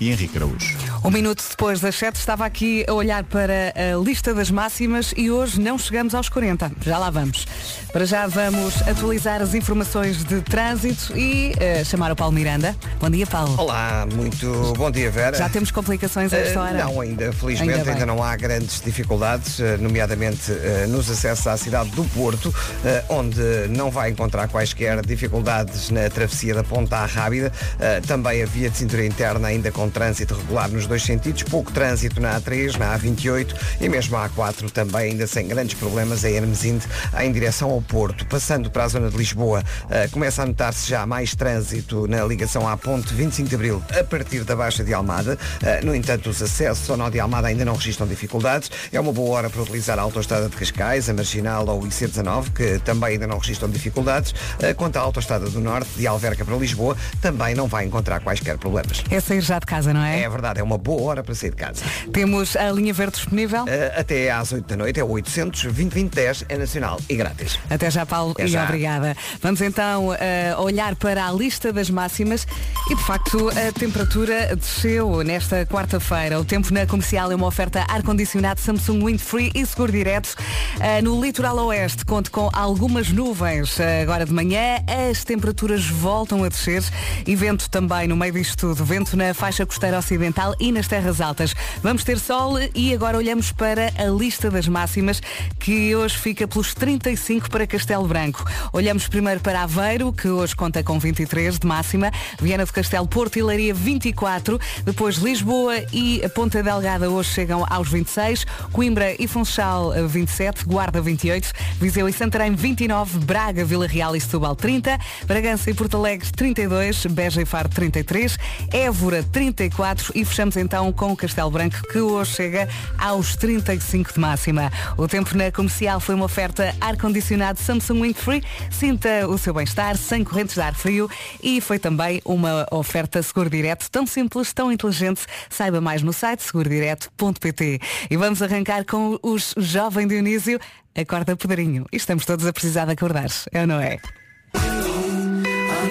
e Henrique Araújo. Um minuto depois das 7 estava aqui a olhar para a lista das máximas e hoje não chegamos aos 40. Já lá vamos. Para já vamos atualizar as informações de trânsito e uh, chamar o Paulo Miranda. Bom dia, Paulo. Olá, muito bom dia, Vera. Já temos complicações a esta hora? Uh, não, ainda. Felizmente ainda, ainda, não há grandes dificuldades, uh, nomeadamente nos acessos à cidade do Porto, onde não vai encontrar quaisquer dificuldades na travessia da Ponta à Rábida. também a via de cintura interna ainda com trânsito regular nos dois sentidos, pouco trânsito na A3, na A28 e mesmo a A4 também ainda sem grandes problemas em Hermesinde em direção ao Porto. Passando para a zona de Lisboa, uh, começa a notar-se já mais trânsito na ligação à ponte 25 de Abril a partir da Baixa de Almada. Uh, no entanto, os acessos ao nó de Almada ainda não registram dificuldades. É uma boa hora para utilizar a autoestrada de Cascais, a Marginal ou o IC19, que também ainda não registram dificuldades. Uh, quanto à autoestrada do Norte, de Alverca para Lisboa, também não vai encontrar quaisquer problemas. É sair já de casa, não é? É verdade, é uma boa hora para sair de casa. Temos a linha verde disponível? Uh, até às 8 da noite, é 800 2010 é nacional e grátis. Até já, Paulo, até e já. obrigada. Vamos então uh, olhar para a lista das máximas e, de facto, a temperatura desceu nesta quarta-feira. O tempo na comercial é uma oferta ar-condicionado Samsung Windfree e seguro direto. Uh, no litoral oeste, conto com algumas nuvens. agora de manhã, as temperaturas voltam a descer e vento também no meio disto tudo. Vento na faixa costeira ocidental e nas terras altas. Vamos ter sol e agora olhamos para a lista das máximas que hoje fica pelos 35 para Castelo Branco. Olhamos primeiro para Aveiro, que hoje conta com 23 de máxima, Viana do Castelo, Porto e Leiria 24, depois Lisboa e Ponta Delgada hoje chegam aos 26, Coimbra e Funchal 27, Guarda 28, Viseu e Santarém 29, Braga, Vila Real e Setúbal 30, Bragança e Porto Alegre 32, Beja e Faro 33, Évora 34 e fechamos então com o Castelo Branco, que hoje chega aos 35 de máxima. O tempo na comercial foi uma oferta ar-condicionado Samsung Windfree. Sinta o seu bem-estar sem correntes de ar frio e foi também uma oferta seguro direto tão simples, tão inteligente. Saiba mais no site segurodireto.pt. E vamos arrancar com os Jovem Dionísio. Acorda Pedrinho. Estamos todos a precisar de acordar, é ou não é?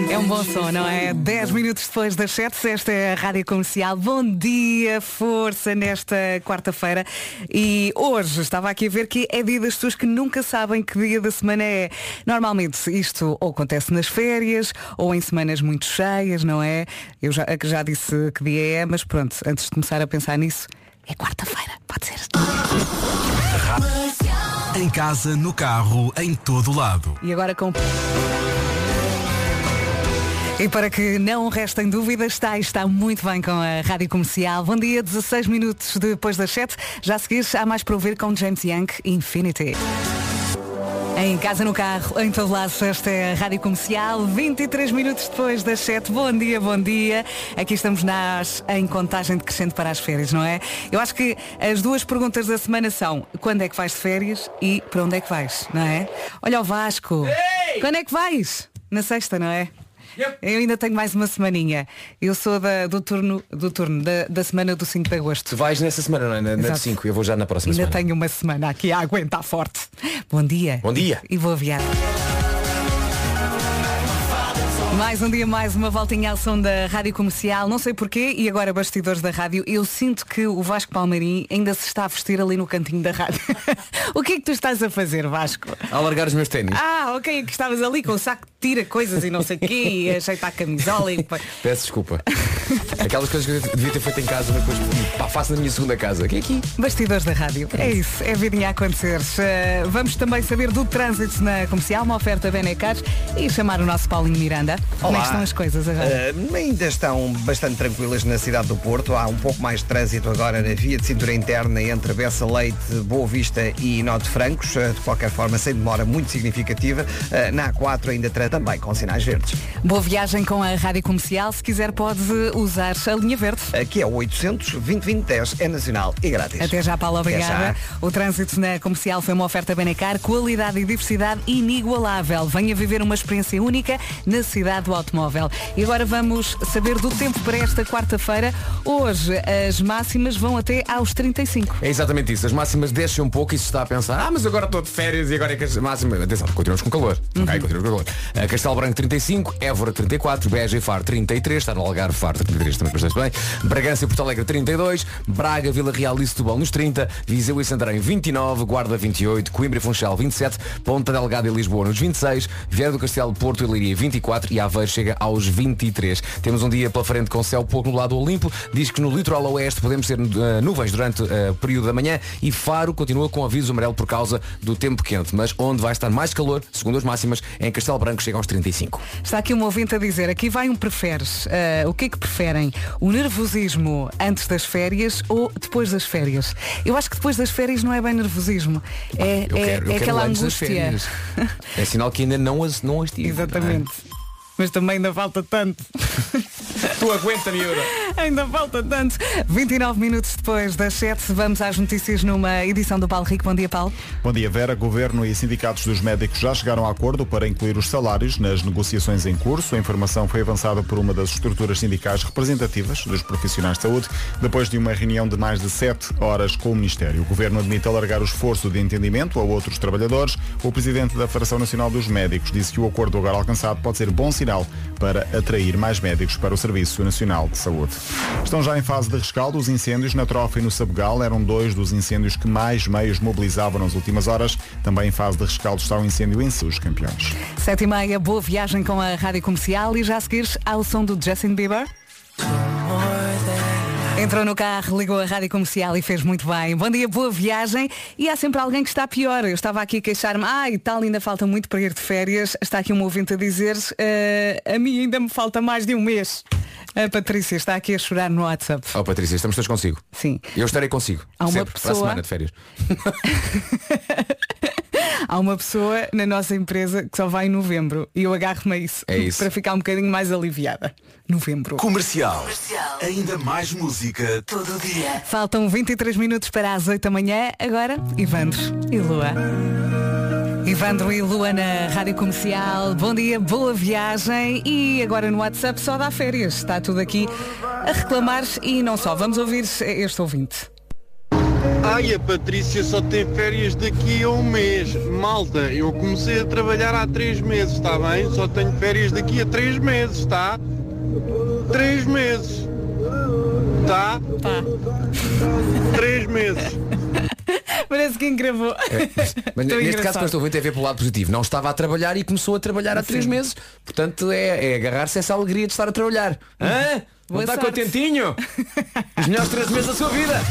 É um bom som, não é? 10 minutos depois das 7, esta é a Rádio Comercial. Bom dia, força nesta quarta-feira. E hoje estava aqui a ver que é dia das pessoas que nunca sabem que dia da semana é. Normalmente isto ou acontece nas férias ou em semanas muito cheias, não é? Eu já, já disse que dia é, mas pronto, antes de começar a pensar nisso, é quarta-feira, pode ser. Em casa, no carro, em todo lado. E agora com. E para que não restem dúvidas, está está muito bem com a Rádio Comercial. Bom dia, 16 minutos depois das 7. Já a seguir, há mais para ouvir com James Young Infinity. Em casa, no carro, em todo lado, esta é a Rádio Comercial, 23 minutos depois das 7. Bom dia, bom dia. Aqui estamos nós em contagem decrescente para as férias, não é? Eu acho que as duas perguntas da semana são quando é que vais de férias e para onde é que vais, não é? Olha o Vasco. Ei! Quando é que vais? Na sexta, não é? Eu ainda tenho mais uma semaninha. Eu sou da, do turno, do turno da, da semana do 5 de agosto. Tu vais nessa semana, não é? Na, na 5, eu vou já na próxima ainda semana. Ainda tenho uma semana aqui a aguentar forte. Bom dia. Bom dia. E vou aviar. Mais um dia, mais uma voltinha ao som da Rádio Comercial. Não sei porquê, e agora bastidores da rádio, eu sinto que o Vasco Palmeirim ainda se está a vestir ali no cantinho da rádio. o que é que tu estás a fazer, Vasco? A largar os meus ténis. Ah, ok, que estavas ali com o saco de tira coisas e não sei o quê, e ajeitar a camisola e... Peço desculpa. Aquelas coisas que eu devia ter feito em casa, mas depois pá, faço na minha segunda casa. Aqui, aqui. Bastidores da rádio. É isso, é vidinha a acontecer. Uh, vamos também saber do trânsito na comercial, uma oferta Benecar e chamar o nosso Paulinho Miranda. Olá. Como é que estão as coisas agora? Uh, ainda estão bastante tranquilas na cidade do Porto. Há um pouco mais de trânsito agora na via de cintura interna entre Bessa Leite, Boa Vista e Norte Francos. Uh, de qualquer forma, sem demora muito significativa. Uh, na A4 ainda também com sinais verdes. Boa viagem com a Rádio Comercial. Se quiser pode usar a linha verde. Aqui é o 800 2010 é nacional e grátis. Até já, Paulo. Obrigada. O trânsito na comercial foi uma oferta Benecar, qualidade e diversidade inigualável. Venha viver uma experiência única na cidade do automóvel. E agora vamos saber do tempo para esta quarta-feira. Hoje as máximas vão até aos 35. É exatamente isso. As máximas descem um pouco e se está a pensar, ah, mas agora estou de férias e agora é que as máximas. Atenção, continuamos com calor. Uhum. Ok, continuamos com calor. Castelo Branco 35, Évora 34, Beja e Faro 33, está no Algarve Faro 33 também bastante bem. Bragança e Porto Alegre 32, Braga, Vila Real e Setúbal nos 30, Viseu e Santarém 29, Guarda 28, Coimbra e Funchal 27, Ponta Delgada e Lisboa nos 26, Vieira do Castelo, Porto e Leiria 24 e Aveiro chega aos 23. Temos um dia pela frente com céu pouco no lado Olimpo, diz que no litoral oeste podemos ter uh, nuvens durante uh, o período da manhã e Faro continua com aviso amarelo por causa do tempo quente, mas onde vai estar mais calor, segundo as máximas, é em Castelo Branco chega aos 35. Está aqui um ouvinte a dizer, aqui vai um preferes. Uh, o que é que preferem? O nervosismo antes das férias ou depois das férias? Eu acho que depois das férias não é bem nervosismo. É, Eu é, quero- é aquela angústia. É sinal que ainda não as, não as tive. Exatamente. Mas também ainda falta tanto. Tu aguenta, miúda. Ainda falta tanto. 29 minutos depois das 7, vamos às notícias numa edição do Paulo Rico. Bom dia, Paulo. Bom dia, Vera. Governo e sindicatos dos médicos já chegaram a acordo para incluir os salários nas negociações em curso. A informação foi avançada por uma das estruturas sindicais representativas dos profissionais de saúde, depois de uma reunião de mais de sete horas com o Ministério. O Governo admite alargar o esforço de entendimento a outros trabalhadores. O Presidente da Federação Nacional dos Médicos disse que o acordo agora alcançado pode ser bom sinal para atrair mais médicos para o Serviço Nacional de Saúde. Estão já em fase de rescaldo os incêndios na Trofa e no Sabugal. Eram dois dos incêndios que mais meios mobilizavam nas últimas horas. Também em fase de rescaldo está o incêndio em seus campeões. 7 e meia, boa viagem com a Rádio Comercial e já a seguir ao som do Justin Bieber. Entrou no carro, ligou a rádio comercial e fez muito bem. Bom dia, boa viagem. E há sempre alguém que está pior. Eu estava aqui a queixar-me, ah, e tal, ainda falta muito para ir de férias. Está aqui um ouvinte a dizer, "Eh, a mim ainda me falta mais de um mês. A Patrícia está aqui a chorar no WhatsApp. Oh Patrícia, estamos todos consigo. Sim. Eu estarei consigo. Há uma Sempre, para a pessoa- semana de férias. Há uma pessoa na nossa empresa que só vai em novembro e eu agarro-me a isso, É isso. para ficar um bocadinho mais aliviada. Novembro. Comercial. Ainda mais música todo dia. Faltam 23 minutos para as 8 da manhã. Agora, Ivandro e Lua. Ivandro e Lua na Rádio Comercial. Bom dia, boa viagem. E agora no WhatsApp só dá férias. Está tudo aqui a reclamar e não só. Vamos ouvir este ouvinte. Ai, a Patrícia só tem férias daqui a um mês. Malta, eu comecei a trabalhar há três meses, está bem? Só tenho férias daqui a três meses, tá? Três meses. Tá? Pá, Três meses. Parece que engravou. Mas Estou neste caso, engraçado. para este ouvinte é ver pelo lado positivo. Não estava a trabalhar e começou a trabalhar há três meses. Portanto, é, é agarrar-se a essa alegria de estar a trabalhar. Hã? Não Boa está contentinho? Os melhores três meses da sua vida.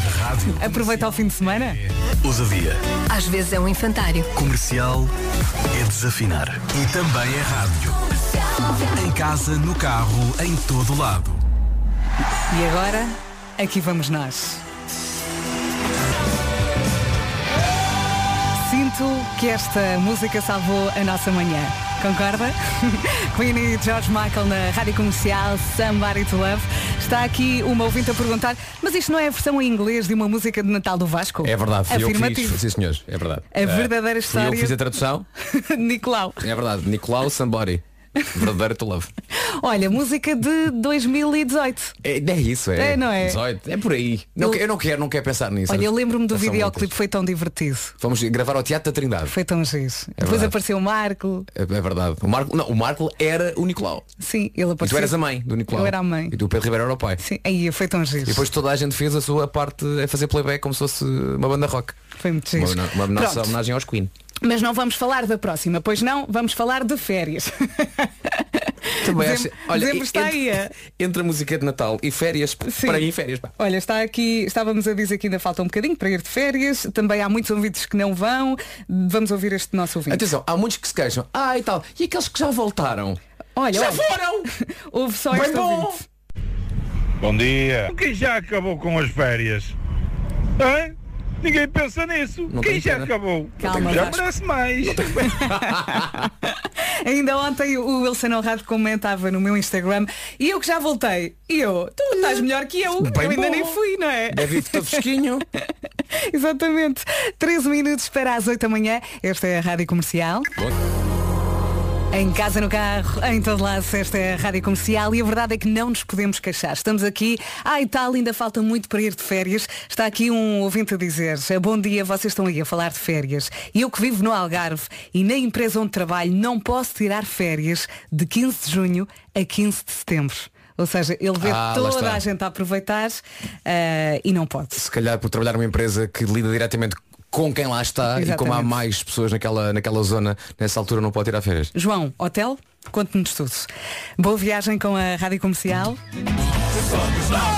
Aproveita o fim de semana. Ousadia. Às vezes é um infantário. Comercial é desafinar. E também é rádio. Em casa, no carro, em todo lado. E agora, aqui vamos nós. Que esta música salvou a nossa manhã. Concorda? Queen e George Michael na Rádio Comercial Somebody to Love. Está aqui uma ouvinte a perguntar, mas isto não é a versão em inglês de uma música de Natal do Vasco? É verdade, fui eu que Afirmativo. fiz. Sim, senhores, é verdade. A verdadeira Fui eu história- que fiz a tradução. Nicolau. É verdade. Nicolau Somebody. Verdadeiro to love. Olha, música de 2018. É, é isso, é. É, não é? 18, é por aí. Não, Eu- eu não quero, não quero pensar nisso. Olha, eu lembro-me do videoclipe, foi tão divertido. Vamos gravar ao Teatro da Trindade. Foi tão giro. Depois verdade. apareceu o Marco. É, é verdade. O Marco, não, o Marco era o Nicolau. Sim, ele E apareceu. tu eras a mãe do Nicolau. Eu era a mãe. E tu, Pedro Ribeiro, era o pai. Sim, aí foi tão giro. E depois toda a gente fez a sua parte a fazer playback como se fosse uma banda rock. Foi muito giro. Uma, uma nossa Pronto. homenagem aos Queen. Mas não vamos falar da próxima, pois não, vamos falar de férias. Também acho- olha, dezembro está entre, aí. entre a música de Natal e férias, Sim. para ir em férias, pá. Olha, está aqui, estávamos a dizer que ainda falta um bocadinho para ir de férias. Também há muitos ouvintes que não vão. Vamos ouvir este nosso ouvinte. Atenção, há muitos que se queixam. Ah, e tal. E aqueles que já voltaram? Olha, já olha, foram! houve só Bem este bom! ouvinte. Bom dia. Quem já acabou com as férias? Hã? Ninguém pensa nisso. Não Quem já pena. acabou? Calma, já merece mais. Ainda ontem o Wilson Honrado comentava no meu Instagram e eu que já voltei. E eu, tu estás melhor que eu. Bem eu ainda bom. nem fui, não é? Deve todo fresquinho. Exatamente. 13 minutos para as 8 da manhã. Esta é a Rádio Comercial. Em casa, no carro, em todo lado, esta é a Rádio Comercial e a verdade é que não nos podemos queixar. Estamos aqui, ah e tal, ainda falta muito para ir de férias. Está aqui um ouvinte a dizer, bom dia, vocês estão aí a falar de férias. E eu que vivo no Algarve e na empresa onde trabalho não posso tirar férias de 15 de junho a 15 de setembro. Ou seja, ele vê Ah, toda a gente a aproveitar eh, e não pode. Se calhar por trabalhar numa empresa que lida diretamente com quem lá está e como há Exatamente. mais pessoas naquela, naquela zona, nessa altura não pode tirar férias. João, hotel, conte-nos tudo. Boa viagem com a Rádio Comercial.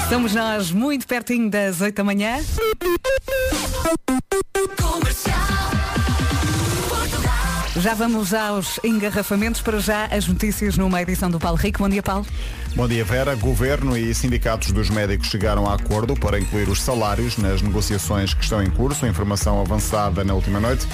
Estamos nós muito pertinho das 8 da manhã. Já vamos aos engarrafamentos para já as notícias numa edição do Paulo Rico. Bom dia, Paulo. Bom dia, Vera. Governo e sindicatos dos médicos chegaram a acordo para incluir os salários nas negociações que estão em curso. Informação avançada na última noite,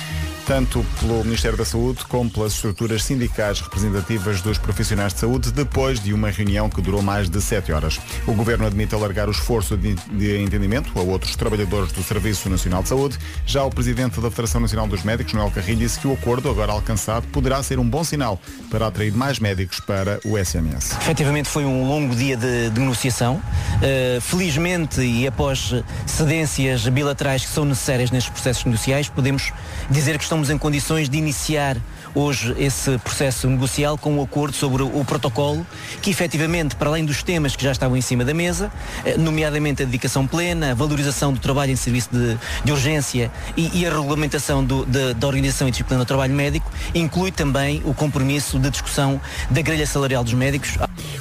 tanto pelo Ministério da Saúde como pelas estruturas sindicais representativas dos profissionais de saúde, depois de uma reunião que durou mais de sete horas. O Governo admite alargar o esforço de, entendimento a outros trabalhadores do Serviço Nacional de Saúde. Já o Presidente da Federação Nacional dos Médicos, Noel Carrilho, disse que o acordo agora alcançado poderá ser um bom sinal para atrair mais médicos para o SNS. Efetivamente foi um longo dia de, de negociação. Uh, felizmente e após cedências bilaterais que são necessárias nestes processos negociais, podemos dizer que estamos em condições de iniciar hoje esse processo negocial com um acordo sobre o protocolo que efetivamente, para além dos temas que já estavam em cima da mesa, eh, nomeadamente a dedicação plena, a valorização do trabalho em serviço de, de urgência e, e a regulamentação do- da- da organização e disciplina do trabalho médico, inclui também o compromisso de discussão da grelha salarial dos médicos.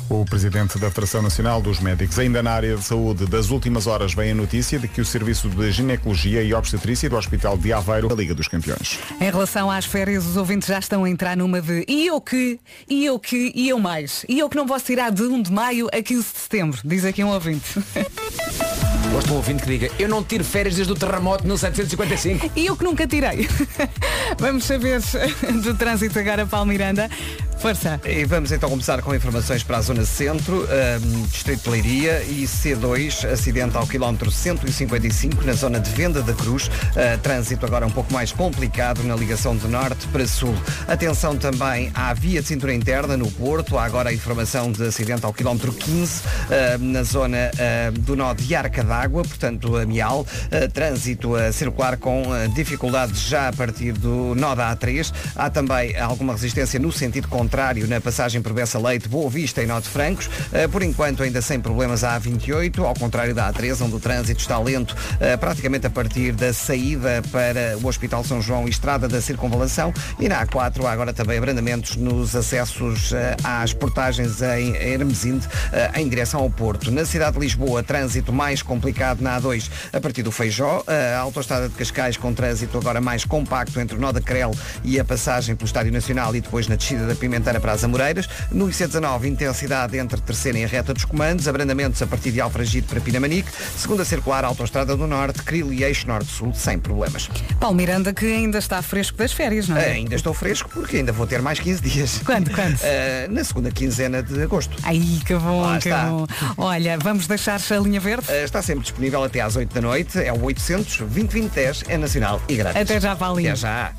O presidente da Federação Nacional dos Médicos, ainda na área de saúde, das últimas horas vem a notícia de que o Serviço de Ginecologia e Obstetrícia do Hospital de Aveiro, da Liga dos Campeões. Em relação às férias, os ouvintes já estão a entrar numa de e eu que, e eu que, e eu mais. E eu que não posso tirar de 1 de maio a 15 de setembro, diz aqui um ouvinte. Gosto de um ouvinte que diga, eu não tiro férias desde o terremoto de 1755. E eu que nunca tirei. Vamos saber do trânsito agora, Paulo Miranda. Força. E vamos então começar com informações para a zona centro, ahm, Distrito de Leiria e C2, acidente ao quilómetro 155 na zona de Venda da Cruz. Ah, trânsito agora um pouco mais complicado na ligação de norte para sul. Atenção também à via de cintura interna no Porto. Há agora a informação de acidente ao quilómetro 15 ah, na zona ah, do nó de Arca d'Água, portanto a Mial. Ah, trânsito a circular com ah, dificuldades já a partir do nó da A3. Há também alguma resistência no sentido contrário na passagem por Bessa Leite, Boa Vista e Norte Francos. Uh, por enquanto ainda sem problemas a A28, ao contrário da A3, onde o trânsito está lento uh, praticamente a partir da saída para o Hospital São João e Estrada da Circunvalação. E na A4 há agora também abrandamentos nos acessos uh, às portagens em Hermesinde, em direção ao Porto. Na cidade de Lisboa, trânsito mais complicado na A2 a partir do Feijó. A autoestrada de Cascais com trânsito agora mais compacto entre o nó da Crel e a passagem pelo Estádio Nacional e depois na descida da Pimenteira para as Amoreiras. No IC19, intensidade entre a terceira e a reta dos comandos, abrandamentos a partir de Alfragide para Pinamanique, segunda circular, autoestrada do Norte, Cril e eixo Norte-Sul, sem problemas. Paulo Miranda que ainda está fresco das férias, não é? Ainda estou fresco porque ainda vou ter mais 15 dias. Quando, quando? Ah, na segunda quinzena de agosto. Ai, que bom, Lá que está. bom. Olha, vamos deixar a linha verde? Ah, está sempre disponível até às 8 da noite, é o 800 2010 é nacional e grátis. Até já, Paulinho. Até já.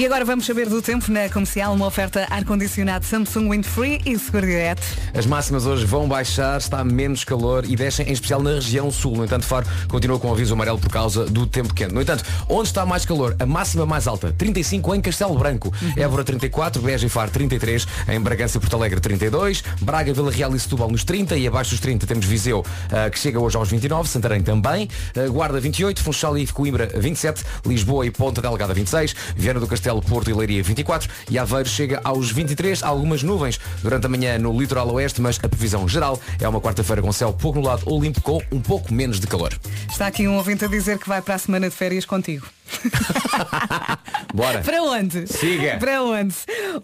E agora vamos saber do tempo na comercial, uma oferta ar-condicionado Samsung Windfree e Seguro Direto. As máximas hoje vão baixar, está menos calor e descem em especial na região sul. No entanto, Faro continua com aviso amarelo por causa do tempo quente. No entanto, onde está mais calor? A máxima mais alta, 35 em Castelo Branco, Évora 34, Beja e Faro 33, em Bragança e Porto Alegre 32, Braga, Vila Real e Setúbal nos 30 e abaixo dos 30 temos Viseu, ah, que chega hoje aos 29, Santarém também, ah, Guarda 28, Funchal e Coimbra 27, Lisboa e Ponta Delgada 26, Viana do Castelo, Porto e Leiria 24 e Aveiro chega aos 23, algumas nuvens durante a manhã no litoral oeste, mas a previsão geral é uma quarta-feira com céu pouco nublado ou limpo com um pouco menos de calor. Está aqui um ouvinte a dizer que vai para a semana de férias contigo. Bora! Para onde? Siga. Para onde?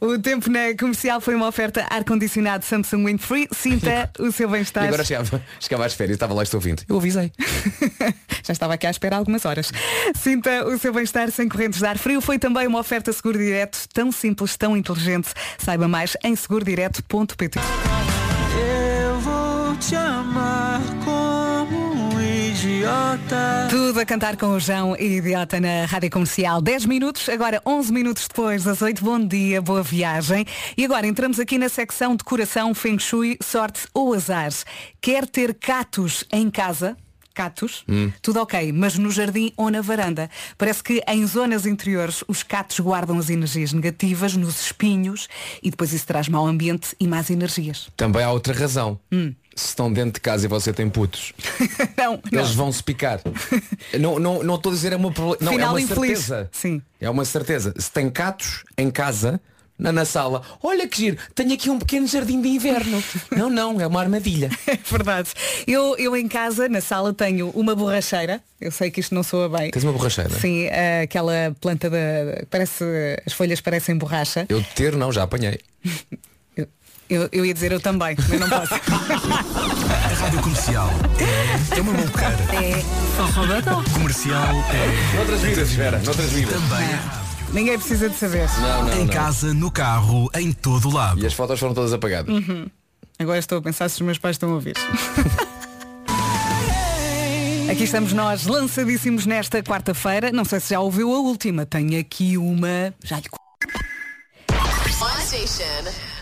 O tempo na comercial foi uma oferta ar-condicionado Samsung Windfree. Sinta o seu E bem-estar. agora chegava, chegava às férias, estava lá este ouvinte. Eu avisei. Já estava aqui à espera algumas horas. Sinta o seu bem-estar sem correntes de ar frio. Foi também uma oferta seguro direto, tão simples, tão inteligente. Saiba mais em segurodireto.pt. Eu vou te amar como um idiota. Tudo a cantar com o João e Idiota na Rádio Comercial. 10 minutos, agora 11 minutos depois das 8. Bom dia, boa viagem. E agora entramos aqui na secção decoração, Feng Shui, sorte ou azar. Quer ter catos em casa? Catos, tudo ok, mas no jardim ou na varanda. Parece que em zonas interiores os catos guardam as energias negativas nos espinhos e depois isso traz mau ambiente e más energias. Também há outra razão. Se estão dentro de casa e você tem putos, Não, eles vão se picar. não, não, não estou a dizer é uma não, é Final uma infeliz. certeza. Sim. É uma certeza. Se tem catos em casa, na, na sala, olha que giro, tenho aqui um pequeno jardim de inverno. não, não, é uma armadilha. É verdade. Eu, eu em casa, na sala, tenho uma borracheira. Eu sei que isto não soa bem. Tens uma borracheira? Sim, eh, aquela planta da. Parece. As folhas parecem borracha. Eu ter não, já apanhei. Eu, eu, ia dizer eu também, mas não posso. A Rádio Comercial é, é uma maluqueira. é. Comercial é Noutras vidas, espera, noutras vidas. também é rádio. Ninguém precisa de saber. Não, não, Em não. casa, no carro, em todo lado. E as fotos foram todas apagadas. Agora estou a pensar se os meus pais estão a ouvir. Aqui estamos nós, lançadíssimos nesta quarta-feira. Não sei se já ouviu a última. Tenho aqui uma. Já lhe...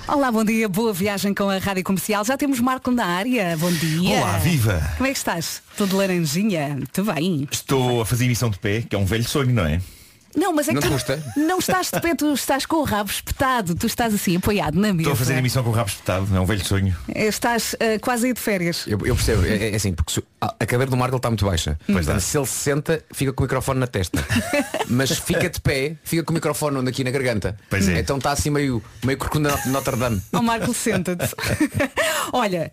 Olá, bom dia, boa viagem com a Rádio Comercial. Já temos Marco na área. Bom dia. Olá, viva! Como é que estás? Todo laranjinha? Muito bem. Estou a fazer emissão de pé, que é um velho sonho, não é? Não, mas é Não que tu custa? não estás de pé, tu estás com o rabo espetado, tu estás assim apoiado na mesa. Estou a fazer emissão com o rabo espetado, é um velho sonho. Estás ah, quase a ir de férias. Eu, eu percebo, é, é assim, porque se- a, a cadeira do Marco está muito baixa. Pois Portanto, se ele se senta, fica com o microfone na testa. Mas fica de pé, fica com o microfone onde aqui na garganta. Pois é. Então está assim meio, meio corcunda de Notre Dame. Ó Marco, senta-te. Olha,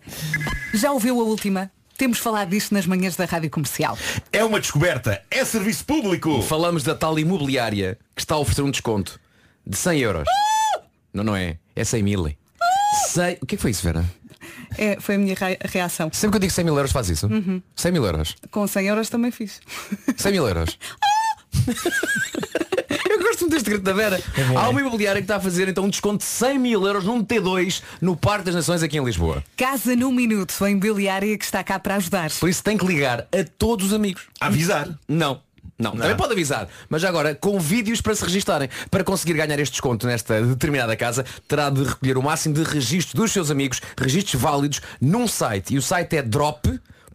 já ouviu a última? Temos falado disto nas manhãs da Rádio Comercial. É uma descoberta, é serviço público! Falamos da tal imobiliária que está a oferecer um desconto de 100 euros. Não, não é? É 100 mil. 100... O que é que foi isso, Vera? É, foi a minha rea- reação. Sempre que eu digo 100 mil euros faz isso? 100 mil euros. Com 100 euros também fiz. 100 mil euros. Eu gosto muito deste grito da Vera. Há uma imobiliária que está a fazer então um desconto de 100 mil euros num T2 no Parque das Nações aqui em Lisboa. Casa no Minuto, a imobiliária que está cá para ajudar. Por isso tem que ligar a todos os amigos. Avisar. Não. Não, também pode avisar, mas já agora com vídeos para se registarem. Para conseguir ganhar este desconto nesta determinada casa, terá de recolher o máximo de registros dos seus amigos, registros válidos num site. E o site é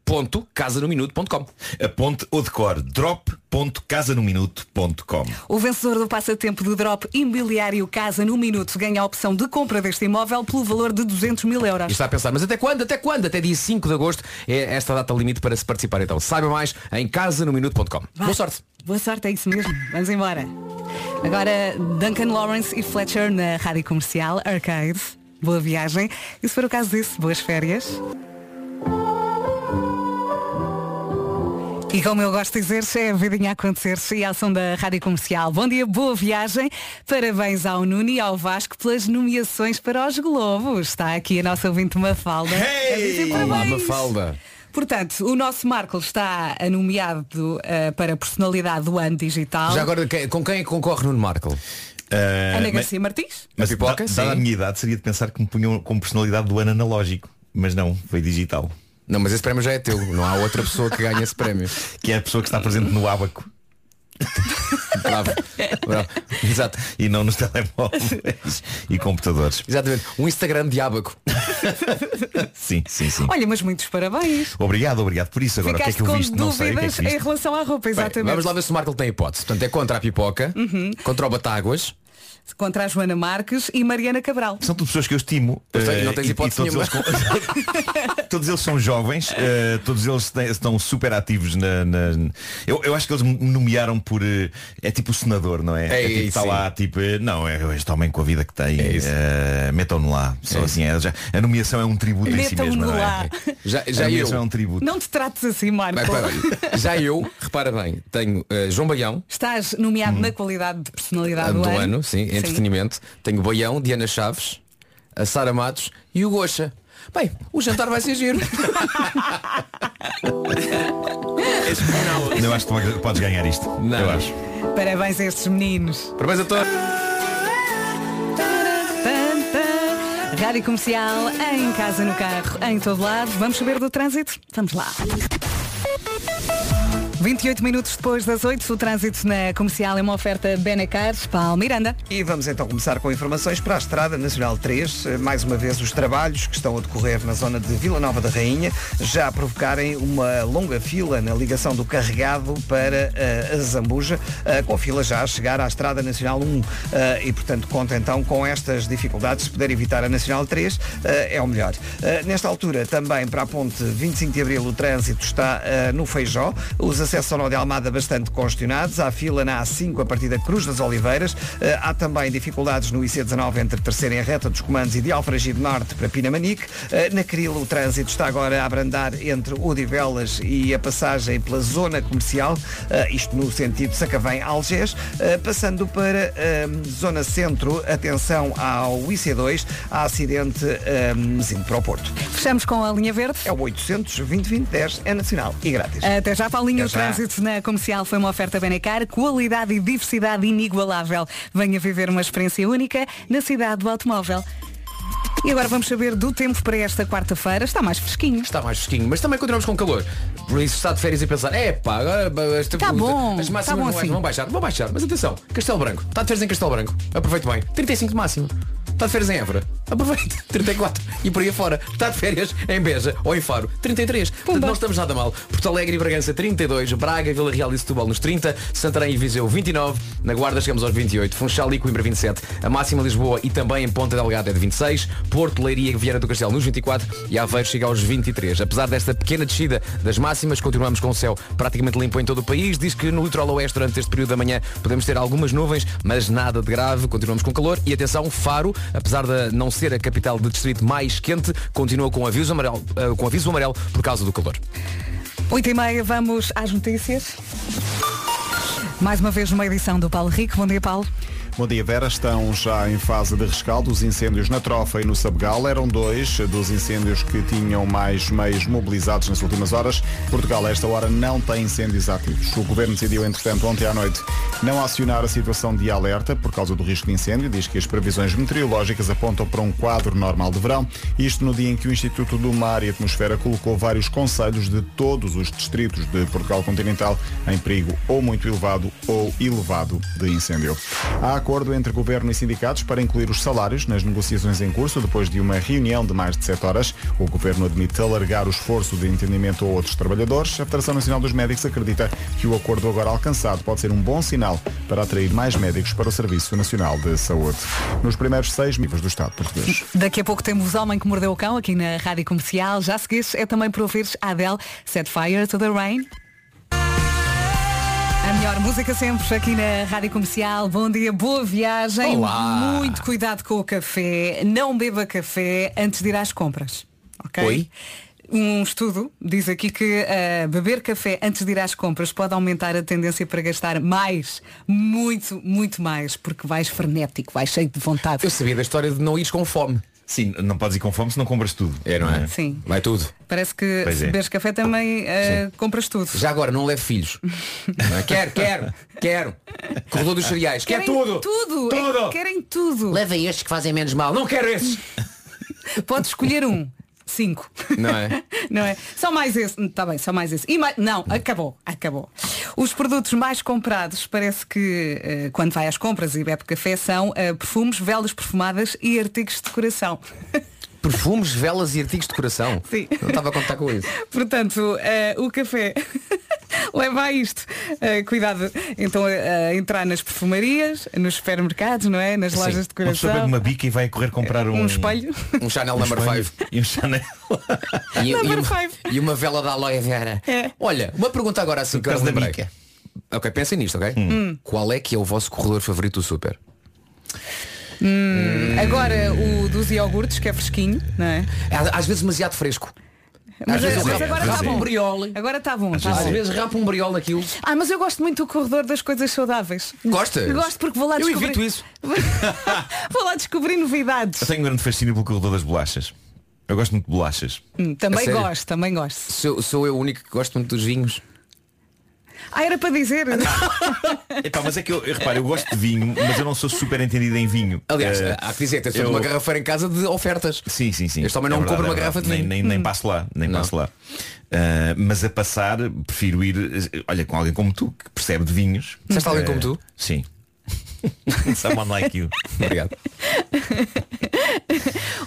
drop.casanominuto.com. Aponte ou decore drop.casanominuto.com O vencedor do passatempo do Drop Imobiliário Casa no Minuto ganha a opção de compra deste imóvel pelo valor de 200 mil E euros. está a pensar, mas até quando? Até quando? Até dia 5 de agosto é esta data limite para se participar então. Saiba mais em casanominuto.com. Boa sorte. Boa sorte, é isso mesmo. Vamos embora. Agora, Duncan Lawrence e Fletcher na Rádio Comercial Arcade. Boa viagem. E se for o caso disso, boas férias. E como eu gosto de dizer, é a vidinha a acontecer e a ação da Rádio Comercial. Bom dia, boa viagem. Parabéns ao Nuno e ao Vasco pelas nomeações para os Globos. Está aqui a nossa ouvinte Mafalda. a dizer Olá, parabéns. Mafalda. Portanto, o nosso Marco está nomeado eh, para personalidade do ano digital. Já agora, com quem é concorre Nuno Marco? Ah, Ana mas- Garcia Martins? Mas A pipoca, da- dada a minha idade seria de pensar que me punham como personalidade do ano analógico. Mas não, foi digital. Não, mas esse prémio já é teu. Não há outra pessoa que ganhe esse prémio. Que é a pessoa que está presente no ábaco Bravo. Bravo. Exato. e não nos telemóveis e computadores. Exatamente. Um Instagram de ábaco. Sim, sim, sim. Olha, mas muitos parabéns. Obrigado, obrigado por isso. Agora o que é Ficaste que eu com visto? Não sei o que é que viste. em relação à roupa, Bem, exatamente. vamos lá ver se o Marco tem hipótese. Portanto, é contra a pipoca, contra o Batáguas. Contra a Joana Marques e Mariana Cabral. São tudo pessoas que eu estimo. Pois é, eh, não tens e- e hipótese todos, eles com- todos eles são jovens, eh, todos eles têm- estão super ativos na. na- Eu, eu acho que eles me nomearam por. eh, é tipo o senador, não é? É tipo, isso, está lá, tipo, não, é este homem com a vida que tem. É eh, Metam-no lá. Só É assim, é, já- a nomeação é um tributo em si mesmo. Não lá. é? Já, A já nomeação é eu. um tributo. Não te trates assim, Marco. Já eu, repara bem, tenho João Baião, Estás nomeado na qualidade de personalidade do, do, ano, sim, entretenimento. Tenho Baião, Diana Chaves, a Sara Matos e o Gocha. Bem, o jantar vai ser giro. Eu acho que tu podes ganhar isto. Não. Eu acho. Parabéns a estes meninos. Parabéns a todos. Rádio Comercial, em casa, no carro, em todo lado. Vamos saber do trânsito? Vamos lá. 28 minutos depois das 8, o trânsito na comercial é uma oferta Benacar, Paulo Miranda. E vamos então começar com informações para a Estrada Nacional 3. Eh, Mais uma vez os trabalhos que estão a decorrer na zona de Vila Nova da Rainha já a provocarem uma longa fila na ligação do carregado para eh, a Zambuja, eh, com fila já a chegar à Estrada Nacional 1. Eh, e portanto conta então com estas dificuldades. Se puder evitar a Nacional 3 eh, é o melhor. Nesta altura também para a ponte 25 de Abril o trânsito está no Feijó. Os acessos ao Nó de Almada bastante congestionados. Há fila na A5 a partir da Cruz das Oliveiras. Eh, há também dificuldades no IC19 entre Terceira e a Reta dos Comandos e de Alfragide Norte para Pinamanique. Eh, na Cril o trânsito está agora a abrandar entre Odivelas e a passagem pela zona comercial, eh, isto no sentido de Sacavém-Algés. Passando para eh, zona centro, atenção ao IC2, há acidente eh, indo para o Porto. Fechamos com a linha verde. É o 800 2020 10 é nacional e grátis. Até já, Paulinho, Até já. Trânsito na comercial foi uma oferta Benacar, qualidade e diversidade inigualável. Venha viver uma experiência única na cidade do automóvel. E agora vamos saber do tempo para esta quarta-feira. Está mais fresquinho. Está mais fresquinho, mas também continuamos com calor. Por isso está de férias e pensar, é pá, agora esta, Tá bom, as máximas tá bom não vai- assim. vão baixar. Vão baixar, mas atenção, Castelo Branco. Está de férias em Castelo Branco. Aproveite bem. 35 de máximo. Está de férias em Évora. Aproveite. 34. E por aí afora. Está de férias em Beja ou em Faro. 33. Portanto, não estamos nada mal. Porto Alegre e Bragança 32. Braga, Vila Real e Setúbal nos 30. Santarém e Viseu 29. Na Guarda chegamos aos 28. Funchal e Coimbra 27. A máxima Lisboa e também em Ponta Delgada é de 26. Porto, Leiria e Viana do Castelo nos 24. E Aveiro chega aos 23. Apesar desta pequena descida das máximas, continuamos com o céu praticamente limpo em todo o país. Diz que no litoral oeste, durante este período da manhã, podemos ter algumas nuvens, mas nada de grave. Continuamos com calor. E atenção, Faro, apesar de não ser a capital de distrito mais quente, continua com aviso amarelo, eh, com aviso amarelo por causa do calor. 8 e meia, vamos às notícias. Mais uma vez numa edição do Paulo Rico. Bom dia, Paulo. Bom dia, Vera. Estão já em fase de rescaldo os incêndios na Trofa e no Sabugal. Eram dois dos incêndios que tinham mais meios mobilizados nas últimas horas. Portugal, a esta hora, não tem incêndios ativos. O Governo decidiu, entretanto, ontem à noite, não acionar a situação de alerta por causa do risco de incêndio. Diz que as previsões meteorológicas apontam para um quadro normal de verão. Isto no dia em que o Instituto do Mar e Atmosfera colocou vários conselhos de todos os distritos de Portugal continental em perigo ou muito elevado ou elevado de incêndio. Há acordo entre governo e sindicatos para incluir os salários nas negociações em curso depois de uma reunião de mais de 7 horas. O governo admite alargar o esforço de entendimento a outros trabalhadores. A Federação Nacional dos Médicos acredita que o acordo agora alcançado pode ser um bom sinal para atrair mais médicos para o Serviço Nacional de Saúde. Nos primeiros seis níveis do Estado português. Daqui a pouco temos Homem que Mordeu o Cão aqui na Rádio Comercial. Já seguires, é também para ouvires Adele, Set Fire to the Rain. A melhor música sempre aqui na Rádio Comercial. Bom dia, boa viagem. Olá. Muito cuidado com o café. Não beba café antes de ir às compras. Ok? Oi? Um estudo diz aqui que eh, beber café antes de ir às compras pode aumentar a tendência para gastar mais, muito, muito mais, porque vais frenético, vais cheio de vontade. Eu sabia da história de não ires com fome. Sim, não podes ir com fome se não compras tudo. É, não é? Sim. Vai tudo. Parece que Pois se é. beberes café também eh, compras tudo. Já agora, não leve filhos. Não é? Quero, quero, quero. Corredor dos cereais. Quer Querem tudo. Tudo. Tudo. É, querem tudo. Leva estes que fazem menos mal. Não quero esses. Podes escolher um. Cinco. Não é? Não é? Só mais esse. Está bem, só mais esse. E mais... Não, acabou. Acabou. Os produtos mais comprados, parece que eh, quando vai às compras e bebe café, são eh, perfumes, velas perfumadas e artigos de decoração. Perfumes, velas e artigos de decoração. Sim. Não estava a contar com isso. Portanto, eh, o café leva a isto. Eh, cuidado, então, a entrar nas perfumarias, nos supermercados, não é? Nas Sim. lojas de Uma decoração. uma bica e vai correr comprar um, Um espelho. Um Chanel um number espelho 5. E um Chanel. E, Number e uma, five. e uma vela da aloe vera. É. Olha, uma pergunta agora assim que eu lembrei. bica. Ok, pensem nisto, ok? Qual é que é o vosso corredor favorito do super? Agora o dos iogurtes, que é fresquinho, não é? Às vezes demasiado fresco. Mas, Às vezes mas rapa- agora está um bom. briole. Agora está bom. tá Às vezes rapa um briol naquilo. Ah, mas eu gosto muito do corredor das coisas saudáveis. Gostas? Gosto porque vou lá Eu descobrir. evito isso. vou lá descobrir novidades. Eu tenho um grande fascínio pelo corredor das bolachas. Eu gosto muito de bolachas. Hum, também gosto, também gosto. Sou, sou eu o único que gosto muito dos vinhos. Ah, era para dizer. Epá, mas é que eu, eu reparo, eu gosto de vinho, mas eu não sou super entendido em vinho. Aliás, Eh, há que dizer, tens eu- uma garrafeira em casa de ofertas. Sim, sim, sim. Este homem não É verdade, compra é uma verdade. garrafa de nem, vinho. nem, nem passo lá, nem Não. passo lá. Ah, mas a passar, prefiro ir, eh, olha, com alguém como tu, que percebe de vinhos. Disseste alguém Eh, como tu? Sim. Someone like you. Obrigado.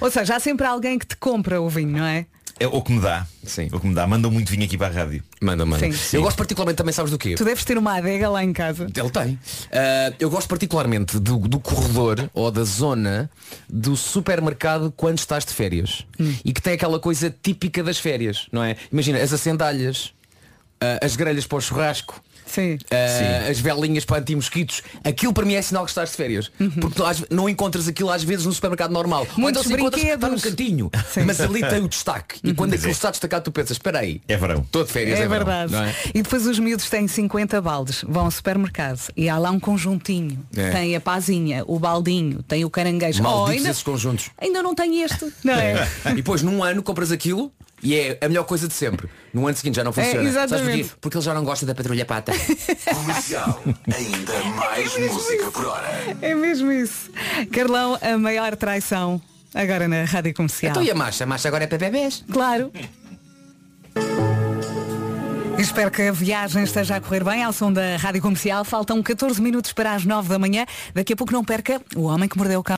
Ou seja, há sempre alguém que te compra o vinho, não é? É o que me dá. Sim. O que me dá. Mandam muito vinho aqui para a rádio. Manda, manda. Sim. Eu gosto particularmente também, sabes do quê? Tu deves ter uma adega lá em casa. Ele tem. Ah, eu gosto particularmente do, do corredor ou da zona do supermercado quando estás de férias. E que tem aquela coisa típica das férias, não é? Imagina, as acendalhas, ah, as grelhas para o churrasco. Sim. ah, as velinhas para anti-mosquitos aquilo para mim é sinal que estás de férias porque tu às- não encontras aquilo às vezes no supermercado normal Ou Muitos então se encontras porque está num brinquedos. cantinho mas ali tem o destaque e quando aquilo está destacado tu pensas espera aí É verão. estou de férias É, é, verão", verdade. não é? E depois os miúdos têm 50 baldes, vão ao supermercado e há lá um conjuntinho. É. Tem a pazinha, o baldinho, tem o caranguejo. malditos Oh, ainda, esses conjuntos ainda não tem este, não é? E depois num ano compras aquilo e é a melhor coisa de sempre. No ano seguinte já não funciona. Sabes É, exatamente. porquê? Porque ele já não gosta da patrulha pata. Comercial. Ainda mais música por hora. É mesmo isso. Carlão, a maior traição. Agora na rádio comercial. então e a marcha? A marcha agora é para bebés. Claro. Espero que a viagem esteja a correr bem ao som da Rádio Comercial. Faltam 14 minutos para as 9 da manhã. Daqui a pouco não perca o homem que mordeu o cão.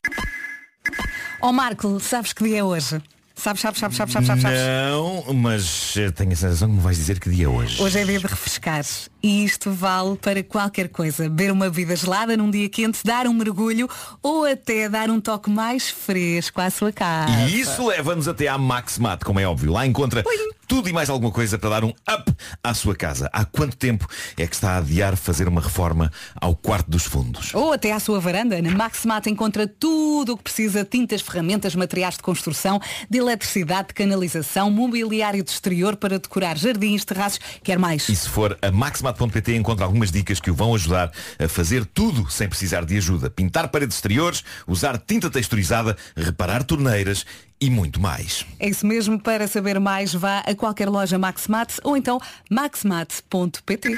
Ó Marco, sabes que dia é hoje? Sabes, sabes, sabes, sabes, sabes, sabes. Não, mas tenho a sensação que me vais dizer que dia é hoje. Hoje é dia de refrescar e isto vale para qualquer coisa. Beber uma bebida gelada num dia quente, dar um mergulho ou até dar um toque mais fresco à sua casa. E isso leva-nos até à Maxmat, como é óbvio. Lá encontra tudo e mais alguma coisa para dar um up à sua casa. Há quanto tempo é que está a adiar fazer uma reforma ao quarto dos fundos? Ou até à sua varanda. Na Maximat encontra tudo o que precisa. Tintas, ferramentas, materiais de construção, de eletricidade, de canalização, mobiliário de exterior para decorar jardins, terraços. Quer mais? E se for a Maxmat.pt encontra algumas dicas que o vão ajudar a fazer tudo sem precisar de ajuda. Pintar paredes exteriores, usar tinta texturizada, reparar torneiras e muito mais. É isso mesmo. Para saber mais, vá a qualquer loja Maximat ou então maximat.pt.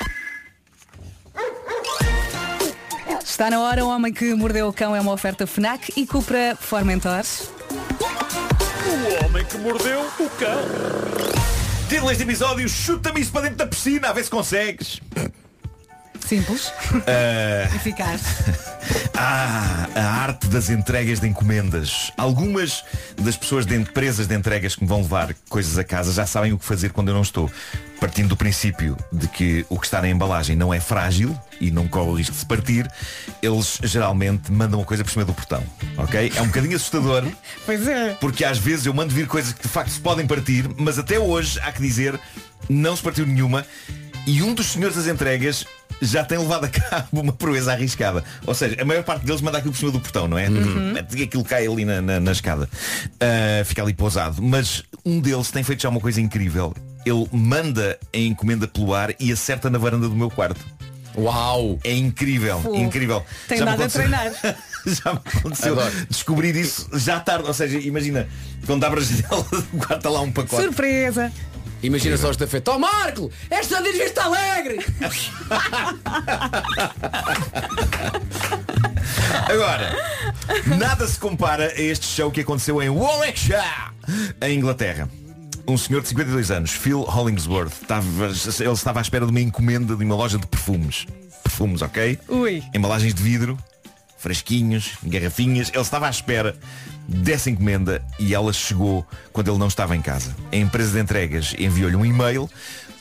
Está na hora, o homem que mordeu o cão é uma oferta FNAC e Cupra Formentor. O homem que mordeu o cão. Título deste episódio, chuta-me isso para dentro da piscina, a ver se consegues. Simples, Ah, eficaz. Ah, a arte das entregas de encomendas. Algumas das pessoas de empresas de entregas que me vão levar coisas a casa já sabem o que fazer quando eu não estou. Partindo do princípio de que o que está na embalagem não é frágil e não corre o risco de se partir, eles geralmente mandam a coisa por cima do portão. Ok? É um bocadinho assustador. Pois é. Porque às vezes eu mando vir coisas que de facto se podem partir, mas até hoje, há que dizer, não se partiu nenhuma. E um dos senhores das entregas já tem levado a cabo uma proeza arriscada. Ou seja, a maior parte deles manda aquilo por cima do portão, não é? Mete que Aquilo cai ali na, na- na escada. Ah, fica ali pousado. Mas um deles tem feito já uma coisa incrível. Ele manda a encomenda pelo ar e acerta na varanda do meu quarto. Uau! É incrível, Fofo. incrível. Tem Já nada a treinar. já me aconteceu Adoro. descobrir isso já tarde. Ou seja, imagina, quando abre a janela está lá um pacote. Surpresa. Imagina só esta feita. Ó Marco! Esta diz vista alegre! Agora, nada se compara a este show que aconteceu em Warwickshire, em Inglaterra. Um senhor de 52 anos, Phil Hollingsworth, estava, ele estava à espera de uma encomenda de uma loja de perfumes. Perfumes, ok? Ui. Embalagens de vidro, fresquinhos, garrafinhas. Ele estava à espera dessa encomenda e ela chegou quando ele não estava em casa. A empresa de entregas enviou-lhe um e-mail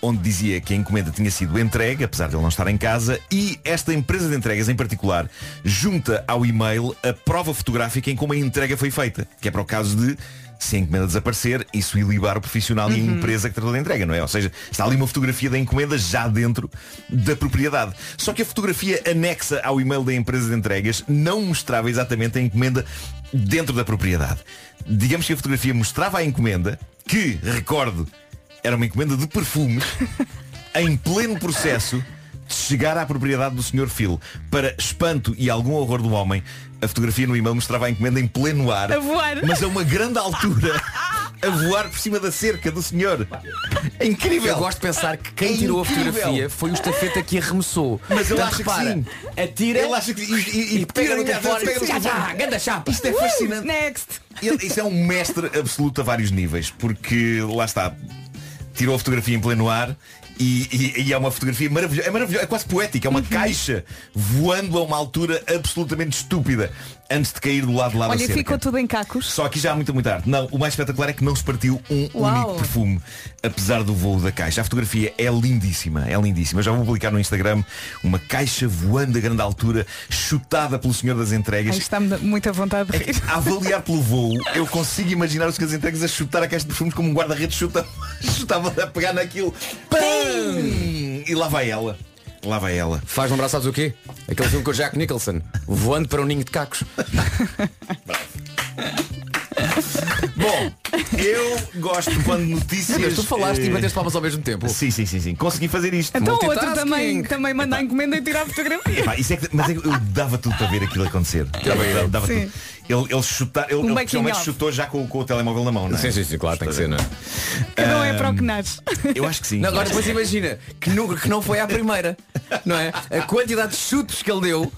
onde dizia que a encomenda tinha sido entregue, apesar de ele não estar em casa, e esta empresa de entregas em particular junta ao e-mail a prova fotográfica em como a entrega foi feita, que é para o caso de se a encomenda desaparecer, isso ilibar o profissional e a empresa que tratou da entrega, não é? Ou seja, está ali uma fotografia da encomenda já dentro da propriedade. Só que a fotografia anexa ao e-mail da empresa de entregas não mostrava exatamente a encomenda dentro da propriedade. Digamos que a fotografia mostrava a encomenda, que, recordo, era uma encomenda de perfumes, em pleno processo de chegar à propriedade do Sr. Phil. Para espanto e algum horror do homem, a fotografia no e-mail mostrava a encomenda em pleno ar, mas a uma grande altura, a voar por cima da cerca do senhor. É incrível. Eu gosto de pensar que quem É tirou a incrível. fotografia foi o estafeta que arremessou. Mas ele Portanto, acha que repara, sim. Atira Ele acha que e, e, e pega no telefone. pega no Já, já, ganda chapa. Isto é fascinante. Next. Ele, isso é um mestre absoluto a vários níveis, porque lá está, tirou a fotografia em pleno ar e, e- e é uma fotografia maravilhosa, é maravilhosa, é quase poética, é Uhum. uma caixa voando a uma altura absolutamente estúpida antes de cair do lado de lá da Olha, cerca. ficou tudo em cacos. Só que já há muita, muita arte. Não, o mais espetacular é que não se partiu um Uau. único perfume, apesar do voo da caixa. A fotografia é lindíssima, é lindíssima. Eu já vou publicar no Instagram uma caixa voando a grande altura, chutada pelo senhor das entregas. Ai, está-me muita vontade de rir. A avaliar pelo voo, eu consigo imaginar os senhores entregues a chutar a caixa de perfumes como um guarda-redes chuta, chutava a pegar naquilo. Pam! E lá vai ela. Lá vai ela. Faz lembrar, sabes o quê? Aquele filme com o Jack Nicholson, voando para um ninho de cacos. Bom, eu gosto quando notícias. Mas tu falaste e eh, bateste palmas ao mesmo tempo. Sim, sim, sim, sim. Consegui fazer isto. Então o outro também, também manda a encomenda e tira a fotografia. Epá, isso é que, mas é que eu dava tudo para ver aquilo acontecer. Dava, dava, dava Sim. tudo. Ele, ele, chutar, ele, Um ele making of. chutou já com, com o telemóvel na mão, não é? Sim, sim, sim, claro, tem que ser, não é? Cada um é para o que nasce. Eu acho que sim. Não, agora depois imagina que, nunca, que não foi à primeira. Não é? A quantidade de chutes que ele deu.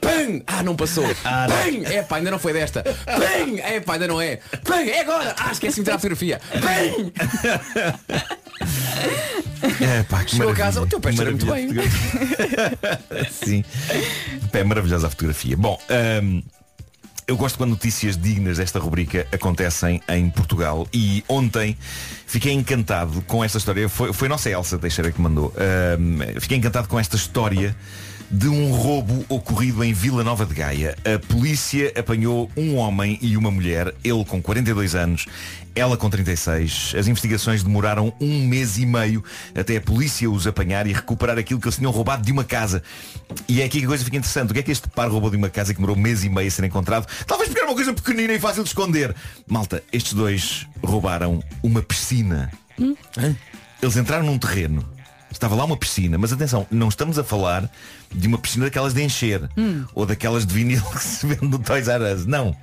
Pam! Ah, não passou. Pam! É pá, ainda não foi desta. Pam! É pá, ainda não é. Pam! É agora! Ah, esqueci de tirar a fotografia. Pam! É, pá, que Chegou a casa, o teu pé cheira muito fotografia. Sim. É maravilhosa a fotografia. Bom, hum, eu gosto quando notícias dignas desta rubrica acontecem em Portugal e ontem fiquei encantado com esta história. Foi, foi a nossa Elsa Teixeira que mandou. Hum, fiquei encantado com esta história de um roubo ocorrido em Vila Nova de Gaia. A polícia apanhou um homem e uma mulher, ele com 42 anos, ela com 36. As investigações demoraram um mês e meio até a polícia os apanhar e recuperar aquilo que eles tinham roubado de uma casa. E é aqui que a coisa fica interessante. O que é que este par roubou de uma casa que demorou um mês e meio a ser encontrado? Talvez porque era uma coisa pequenina e fácil de esconder. Malta, estes dois roubaram uma piscina. Hã? Eles entraram num terreno. Estava lá uma piscina, mas atenção, não estamos a falar de uma piscina daquelas de encher ou daquelas de vinil que se vende no Toys R Us. Não.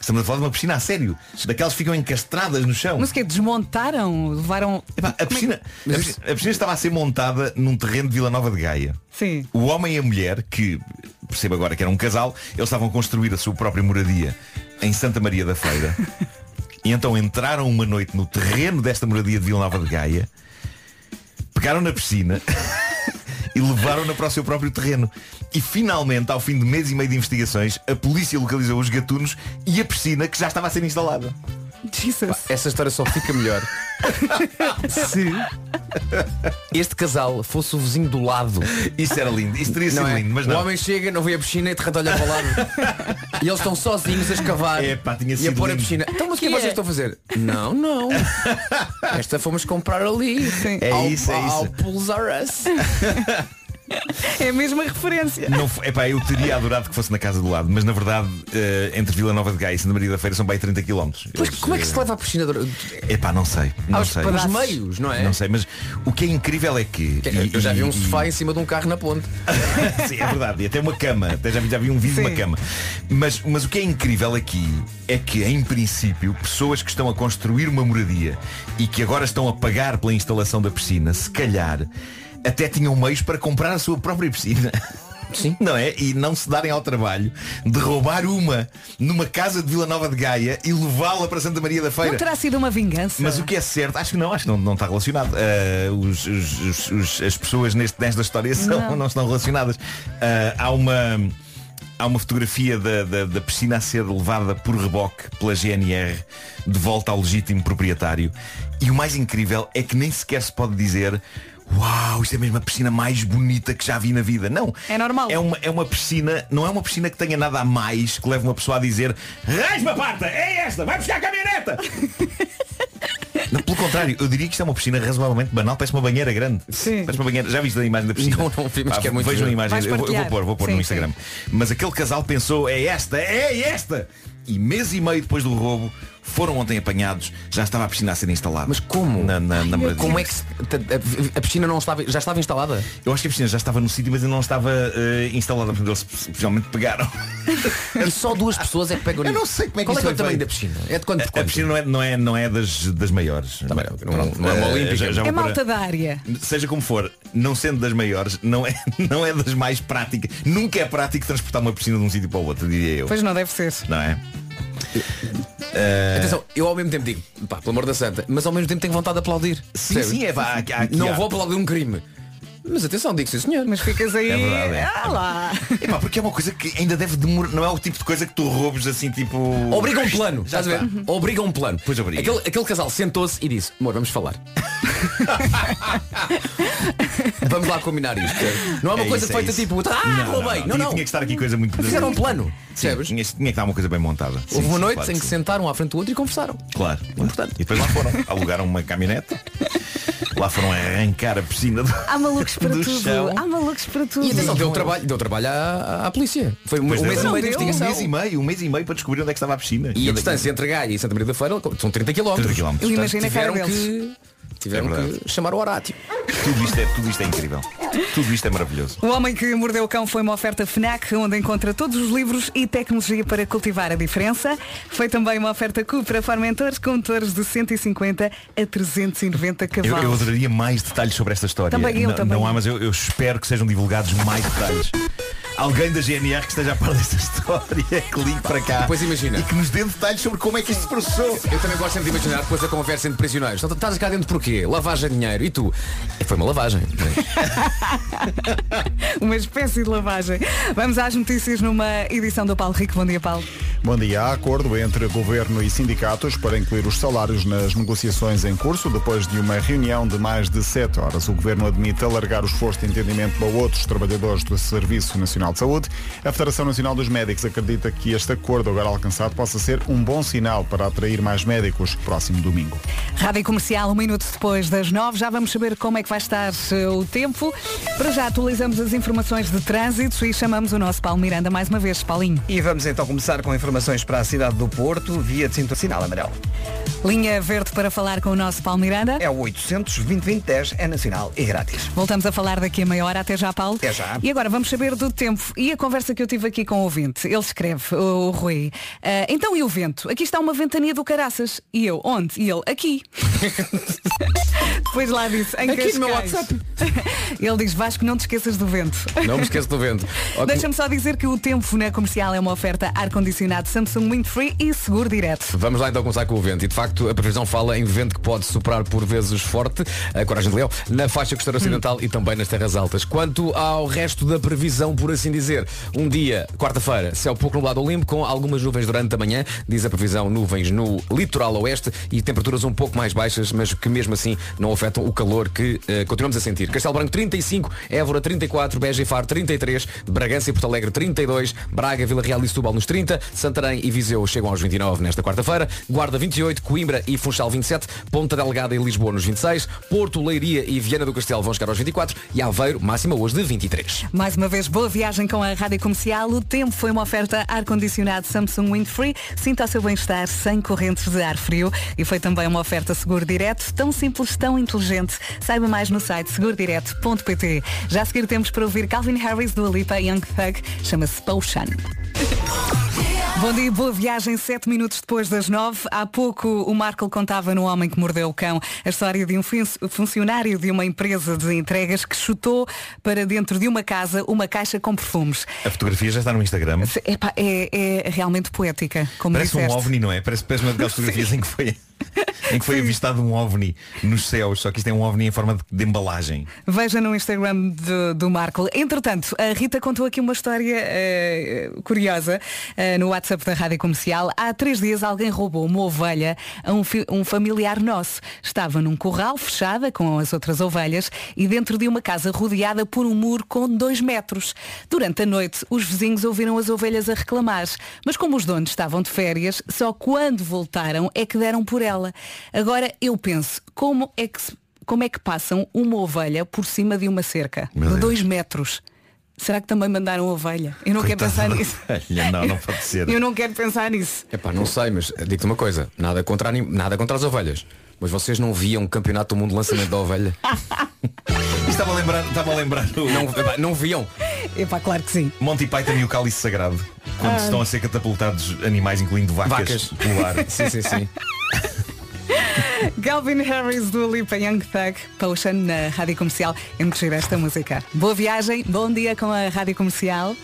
Estamos a falar de uma piscina a sério. Daquelas que ficam encastradas no chão. Mas o que desmontaram? Levaram. Epá, a, piscina, a, piscina, a piscina estava a ser montada num terreno de Vila Nova de Gaia. Sim. O homem e a mulher, que percebo agora que era um casal, eles estavam a construir a sua própria moradia em Santa Maria da Feira. e então entraram uma noite no terreno desta moradia de Vila Nova de Gaia, pegaram na piscina e levaram-na para o seu próprio terreno. E finalmente, ao fim de mês e meio de investigações, a polícia localizou os gatunos e a piscina que já estava a ser instalada. Jesus. Essa história só fica melhor se este casal fosse o vizinho do lado. Isso era lindo, isso teria sido Não é? lindo, mas o não. homem chega, não vê a piscina e de olha para o lado. e eles estão sozinhos a escavar Epá, e a pôr a lindo. piscina. Então mas o que, é Que que vocês é? estão a fazer? Não, não. Esta fomos comprar ali. É ao, isso, é Ao isso. Pools R Us. É a mesma referência. Não, epá, eu teria adorado que fosse na casa do lado, mas na verdade eh, entre Vila Nova de Gaia e Santa Maria da Feira são bem 30 km. Pois como é que se leva a piscina? Epá, não sei. Não Aos sei. pedaços. meios, não é? Não sei, mas o que é incrível é que. e- Eu já vi um e- sofá em cima de um carro na ponte. Sim, é verdade. E até uma cama. Até já, vi- já vi um vídeo de uma Sim. cama. Mas, mas o que é incrível aqui é que, em princípio, pessoas que estão a construir uma moradia e que agora estão a pagar pela instalação da piscina, se calhar, até tinham meios para comprar a sua própria piscina. Sim. Não é? E não se darem ao trabalho de roubar uma numa casa de Vila Nova de Gaia e levá-la para Santa Maria da Feira. Não terá sido uma vingança. Mas o que é certo, acho que não, acho que não, não está relacionado. Ah, os- os- os- as pessoas neste, nesta história são, não. Não. estão relacionadas. Ah, há uma. Há uma fotografia da, da, da piscina a ser levada por reboque pela GNR de volta ao legítimo proprietário. E o mais incrível é que nem sequer se pode dizer Uau, isto é mesmo a piscina mais bonita que já vi na vida. Não. É normal. É uma, é uma piscina, não é uma piscina que tenha nada a mais que leve uma pessoa a dizer Rasma parta, é esta, vai buscar a caminhoneta! Não, pelo contrário, eu diria que isto é uma piscina razoavelmente banal, parece uma banheira grande. Sim. Parece uma banheira. Já viste a imagem da piscina? Não, não vi, mas Pá, quero muito Vejam a imagem, eu, vou- eu vou pôr, vou pôr Sim, no Instagram. Mas aquele casal pensou, é esta, é esta! e mês e meio depois do roubo foram ontem apanhados, já estava a piscina a ser instalada. Mas como? Na, na, na. Como é que se- a, a piscina não estava, já estava instalada? Eu acho que a piscina já estava no sítio, mas ainda não estava eh, instalada, portanto eles possivelmente pegaram. E só duas pessoas é que pegam Eu não sei como é que Qual é, que é o foi tamanho da piscina? É de quanto por A, a quanto? piscina não é, não é, não é das, das maiores. Também não, não- não é uma Eh, olímpica. já- já É malta da área. Seja como for, não sendo das maiores, não é, não é das mais práticas. Nunca é prático transportar uma piscina de um sítio para o outro, diria eu. Pois não deve ser. Não é? Eh, Atenção, eu ao mesmo tempo digo, pá, pelo amor da santa, mas ao mesmo tempo tenho vontade de aplaudir. sim, sim, é vá, há- aqui Não há- vou aplaudir um crime. Mas atenção, digo sim senhor. Mas ficas aí. É verdade, é. Ah lá. Epá, porque é uma coisa que ainda deve demorar. Não é o tipo de coisa que tu roubes assim tipo. Obriga um plano, Já estás a ver? está. Obriga um plano. Pois obriga. Aquele, aquele casal sentou-se e disse, amor, vamos falar. vamos lá combinar isto. Não é uma É coisa isso, é feita isso. tipo, ah, roubei. Não, Tinha, não. tinha que estar aqui coisa muito. Fizeram um plano. Sim, Percebes? tinha, tinha que estar uma coisa bem montada. Sim, Houve uma sim, noite claro em que sim. se sentaram à frente do outro e conversaram. Claro, claro. Importante. E depois lá foram, alugaram uma caminhonete, lá foram arrancar a piscina do, Há malucos para do tudo. chão. Há malucos para tudo. E atenção, deu trabalho, deu trabalho à, à polícia. Foi um, Pois um mês e meio de deu. Um investigação. mês e meio, um mês e meio para descobrir onde é que estava a piscina. E a distância entre Gaia e Santa Maria da Feira são 30 km. 30 quilómetros. Eu imagino a cara deles. Tiveram É que chamar o Horácio. Tudo isto, é, tudo isto é incrível. Tudo isto é maravilhoso. O Homem que Mordeu o Cão foi uma oferta FNAC, onde encontra todos os livros e tecnologia para cultivar a diferença. Foi também uma oferta Cupra Formentores com motores de 150 a 390 Eu, cavalos. eu adoraria mais detalhes sobre esta história. Também eu, não, também não eu. há, mas eu, eu espero que sejam divulgados mais detalhes. Alguém da GNR que esteja a par desta história, que ligue para cá Depois imagina. e que nos dê detalhes sobre como é que isto se processou. Eu também gosto sempre de imaginar depois a conversa entre prisioneiros. Então, estás cá dentro porquê? Lavagem de dinheiro. E tu? É, Foi uma lavagem. Uma espécie de lavagem. Vamos às notícias numa edição do Paulo Rico. Bom dia, Paulo. Bom dia. Há acordo entre governo e sindicatos para incluir os salários nas negociações em curso. Depois de uma reunião de mais de sete horas, o governo admite alargar o esforço de entendimento para outros trabalhadores do Serviço Nacional de Saúde. A Federação Nacional dos Médicos acredita que este acordo agora alcançado possa ser um bom sinal para atrair mais médicos próximo domingo. Rádio Comercial, um minuto depois das nove. Já vamos saber como é que vai estar eh, o tempo. Para já atualizamos as informações de trânsito e chamamos o nosso Paulo Miranda mais uma vez. Paulinho. E vamos então começar com informações para a cidade do Porto, via de cinto sinal amarelo. Linha verde para falar com o nosso Paulo Miranda. É o 800 2010 é nacional e grátis. Voltamos a falar daqui a meia hora. Até já, Paulo. Até já. E agora vamos saber do tempo. E a conversa que eu tive aqui com o ouvinte. Ele escreve, o, o Rui. "Ah, então e o vento? Aqui está uma ventania do caraças. E eu, onde? E ele, aqui. Depois lá disse, em Aqui no meu. WhatsApp. Ele diz, Vasco, não te esqueças do vento. Não me esqueço do vento. Deixa-me só dizer que o tempo na comercial é uma oferta ar-condicionado Samsung Windfree e seguro direto. Vamos lá então começar com o vento. E de facto a previsão fala em vento que pode superar por vezes forte, a coragem de leão, na faixa costeira ocidental e também nas terras altas. Quanto ao resto da previsão, por assim dizer, um dia, quarta-feira, céu pouco nublado ao limpo, com algumas nuvens durante a manhã, diz a previsão nuvens no litoral oeste e temperaturas um pouco mais baixas, mas que mesmo assim não afetam o calor que eh, continuamos a sentir. Castelo Branco 35, Évora 34, Beja e Faro 33, Bragança e Porto Alegre 32, Braga, Vila Real e Setúbal nos 30, Santarém e Viseu chegam aos 29 nesta quarta-feira, Guarda 28, Coimbra e Funchal 27, Ponta Delgada e Lisboa nos 26, Porto, Leiria e Viana do Castelo vão chegar aos 24 e Aveiro, máxima hoje de 23. Mais uma vez, boa viagem com a Rádio Comercial. O tempo foi uma oferta ar-condicionado Samsung Windfree. Sinta o seu bem-estar sem correntes de ar frio. E foi também uma oferta seguro direto, tão simples, tão inteligente. Saiba mais no site segurodireto.pt. Já a seguir temos para ouvir Calvin Harris do Alipa Young Thug. Chama-se Potion. Bom dia, boa viagem, sete minutos depois das nove. Há pouco o Marco contava no Homem que Mordeu o Cão a história de um fun- funcionário de uma empresa de entregas que chutou para dentro de uma casa uma caixa com perfumes. A fotografia já está no Instagram. Epá, é, é realmente poética, como Parece um disseste. ovni, não é? Parece, parece uma daquelas fotografias em que foi, em que foi avistado um ovni nos céus, só que isto é um ovni em forma de, de embalagem. Veja no Instagram do, do Marco. Entretanto, a Rita contou aqui uma história eh, curiosa eh, no WhatsApp da Rádio Comercial. Há três dias alguém roubou uma ovelha a um, um familiar nosso. Estava num corral fechada com as outras ovelhas e dentro de uma casa rodeada por um muro com dois metros. Durante a noite, os vizinhos ouviram as ovelhas a reclamar. Mas como os donos estavam de férias, só quando voltaram é que deram por ela. Agora eu penso, como é que se como é que passam uma ovelha por cima de uma cerca Meu de Deus. dois metros? Será que também mandaram ovelha? Eu não Coitada quero pensar nisso. ovelha. Não, não pode ser. Eu não quero pensar nisso. Epá, não sei, mas digo-te uma coisa, nada contra, anim- nada contra as ovelhas. Mas vocês não viam um campeonato do mundo de lançamento da ovelha? Estava a lembrar, estava a lembrar o Não, epá, não viam? Epá, claro que sim. Monty Python e o Cálice Sagrado. Quando Ah. estão a ser catapultados animais, incluindo vacas, Vacas. pelo ar. Sim, sim, sim. Calvin Harris do Lipa Young Thug, Potion na Rádio Comercial. É muito gira esta música. Boa viagem, bom dia com a Rádio Comercial.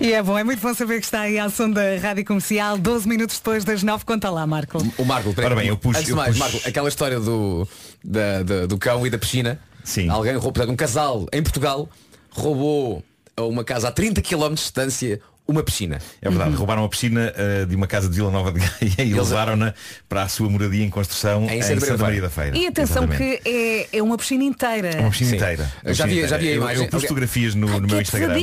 E é bom, é muito bom saber que está aí ao som da Rádio Comercial, 12 minutos depois das 9. Conta lá, Marco. O Marco, peraí, bem, eu puxo- antes eu mais, puxo- Marco, aquela história do, da- da- do cão e da piscina. Sim. Alguém roubou, portanto, um casal em Portugal roubou a uma casa a 30 km de distância uma piscina. É verdade, roubaram a piscina uh, de uma casa de Vila Nova de Gaia e levaram-na para a sua moradia em construção Em em, Santa Santa, Maria Maria da Feira. E atenção Exatamente. que é, é uma piscina inteira. É uma piscina Sim. inteira. Uma Já vi- piscina já vi a inteira. Eu- imagem. Eu, pus fotografias no, no meu é Instagram.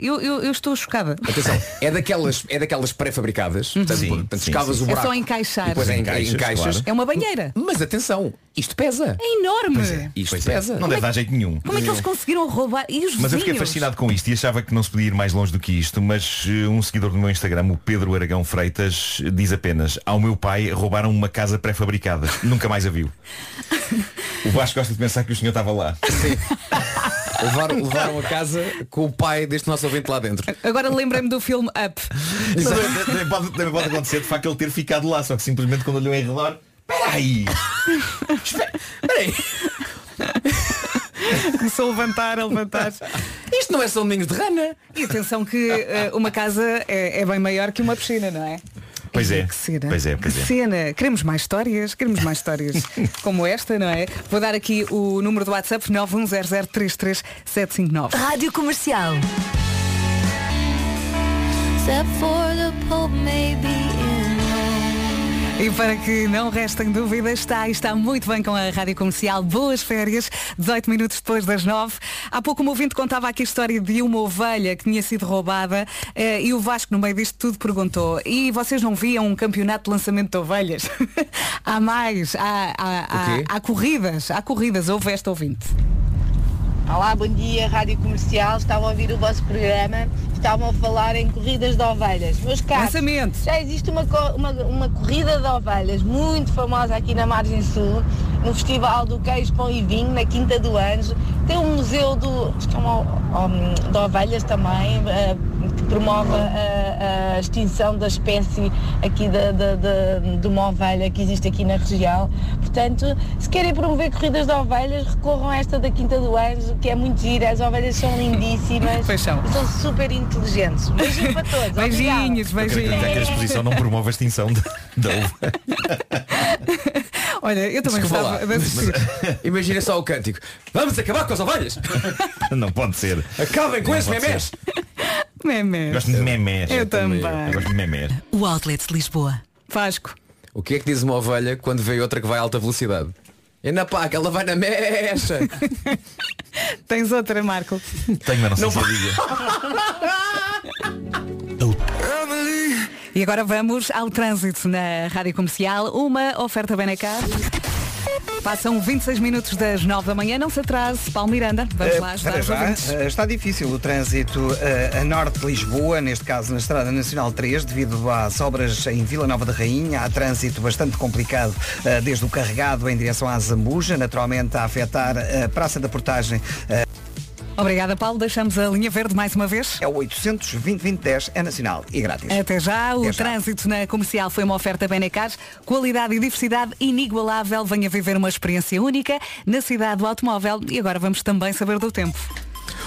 Eu, eu, eu estou chocada. Atenção, é daquelas, é daquelas pré-fabricadas. Portanto, Sim, portanto, sim, escavas sim, o sim. É buraco. só encaixar. Depois é em, Encaixas, em caixas. claro. É uma banheira. Mas atenção, isto pesa. É enorme. Isto Pois é. pesa. Não deve dar jeito nenhum. Como é que eles conseguiram roubar? E os Mas eu fiquei fascinado com isto e achava que não se podia ir mais longe do que isto, mas eh, um seguidor do meu Instagram, o Pedro Aragão Freitas, diz apenas, ao meu pai roubaram uma casa pré-fabricada. Nunca mais a viu. O Vasco gosta de pensar que o senhor estava lá. Levaram, levaram a casa com o pai deste nosso ouvinte lá dentro. Agora lembrei-me do filme Up. Também, também pode, pode acontecer de facto ele ter ficado lá, só que simplesmente quando olhou em redor, espera aí, Espera aí, Começou a levantar, a levantar. isto não é São Domingos de Rana. E atenção que eh, uma casa é, é bem maior que uma piscina, não é? Pois é, Que cena. pois é, pois Que é. cena. Queremos mais histórias, queremos mais histórias como esta, não é? Vou dar aqui o número do WhatsApp 910033759. Rádio Comercial. Except for the Pope maybe E para que não restem dúvidas, está está muito bem com a Rádio Comercial. Boas férias, 18 minutos depois das 9. Há pouco um ouvinte contava aqui a história de uma ovelha que tinha sido roubada eh, e o Vasco, no meio disto tudo, perguntou e vocês não viam um campeonato de lançamento de ovelhas? há mais, há, há, há, há corridas, há corridas, houve esta ouvinte. Olá, bom dia, Rádio Comercial. Estava a ouvir o vosso programa. Estavam a falar em corridas de ovelhas. Meus caros, Lançamento. já existe uma, uma, uma corrida de ovelhas muito famosa aqui na Margem Sul, no Festival do Queijo, Pão e Vinho, na Quinta do Anjo. Tem um museu do, que é um, de ovelhas também, que promove a, a extinção da espécie aqui da- da- da- de uma ovelha que existe aqui na região. Portanto, se querem promover corridas de ovelhas, recorram a esta da Quinta do Anjo, que é muito gira. As ovelhas são lindíssimas Pois são. e são super inteligentes. Beijinho para todos. Beijinhos, que a beijinhos. exposição não promove a extinção da, da uva. Olha, eu também Desculpa gostava. Imagina só o cântico. Vamos acabar com as ovelhas. Não pode ser. Acabem com Não memés. Memé. Gosto de memés. Eu também. Eu gosto de memés. O Outlet de Lisboa. Vasco. O que é que diz uma ovelha quando vê outra que vai a alta velocidade? É na pá, que ela vai na mecha. Tens outra, Marco. Tenho, mas não sei se eu diga. E agora vamos ao trânsito na Rádio Comercial. Uma oferta Benecar. Passam 26 minutos das 9 da manhã. Não se atrase. Paulo Miranda, vamos lá ajudar para os já, eh, está difícil o trânsito eh, a norte de Lisboa, neste caso na Estrada Nacional 3, devido às obras em Vila Nova da Rainha. Há trânsito bastante complicado desde o carregado em direção à Zambuja, naturalmente a afetar a Praça da Portagem. Obrigada, Paulo. Deixamos a linha verde mais uma vez. É o 800 2010 é nacional e grátis. Até já, o Até já. trânsito na comercial foi uma oferta Benecar, qualidade e diversidade inigualável. Venha viver uma experiência única na cidade do automóvel e agora vamos também saber do tempo.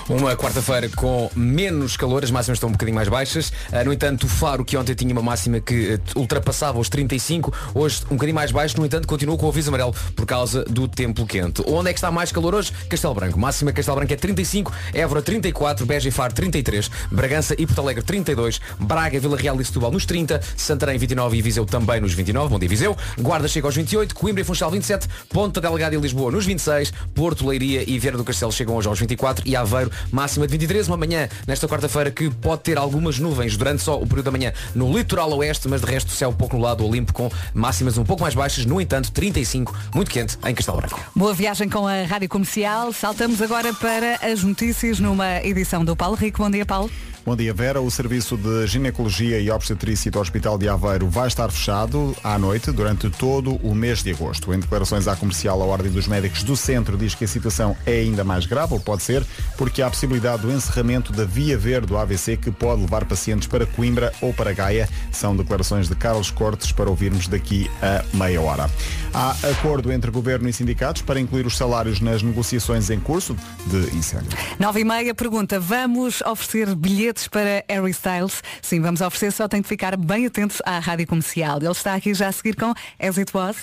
Uma quarta-feira com menos calor, as máximas estão um bocadinho mais baixas. Ah, no entanto, o Faro, que ontem tinha uma máxima que eh, ultrapassava os 35, hoje um bocadinho mais baixo, no entanto, continua com o aviso amarelo por causa do tempo quente. Onde é que está mais calor hoje? Castelo Branco. Máxima Castelo Branco é 35, Évora 34, Beja e Faro 33, Bragança e Porto Alegre 32, Braga, Vila Real e Setúbal nos 30, Santarém 29 e Viseu também nos 29, bom dia Viseu, Guarda chega aos 28, Coimbra e Funchal 27, Ponta Delgada e Lisboa nos 26, Porto, Leiria e Vieira do Castelo chegam hoje aos 24 e Aveiro máxima de 23. Uma manhã nesta quarta-feira que pode ter algumas nuvens durante só o período da manhã no litoral oeste, mas de resto céu pouco nublado, limpo com máximas um pouco mais baixas, no entanto 35, muito quente em Castelo Branco. Boa viagem com a Rádio Comercial. Saltamos agora para as notícias numa edição do Paulo Rico. Bom dia, Paulo. Bom dia, Vera. O serviço de ginecologia e obstetrícia do Hospital de Aveiro vai estar fechado à noite durante todo o mês de agosto. Em declarações à comercial, a Ordem dos Médicos do Centro diz que a situação é ainda mais grave, ou pode ser, porque há a possibilidade do encerramento da via verde do AVC que pode levar pacientes para Coimbra ou para Gaia. São declarações de Carlos Cortes para ouvirmos daqui a meia hora. Há acordo entre governo e sindicatos para incluir os salários nas negociações em curso de incêndio. 9 e meia pergunta, vamos oferecer bilhetes para Harry Styles? Sim, vamos oferecer, só tem de ficar bem atentos à rádio comercial. Ele está aqui já a seguir com As It Was.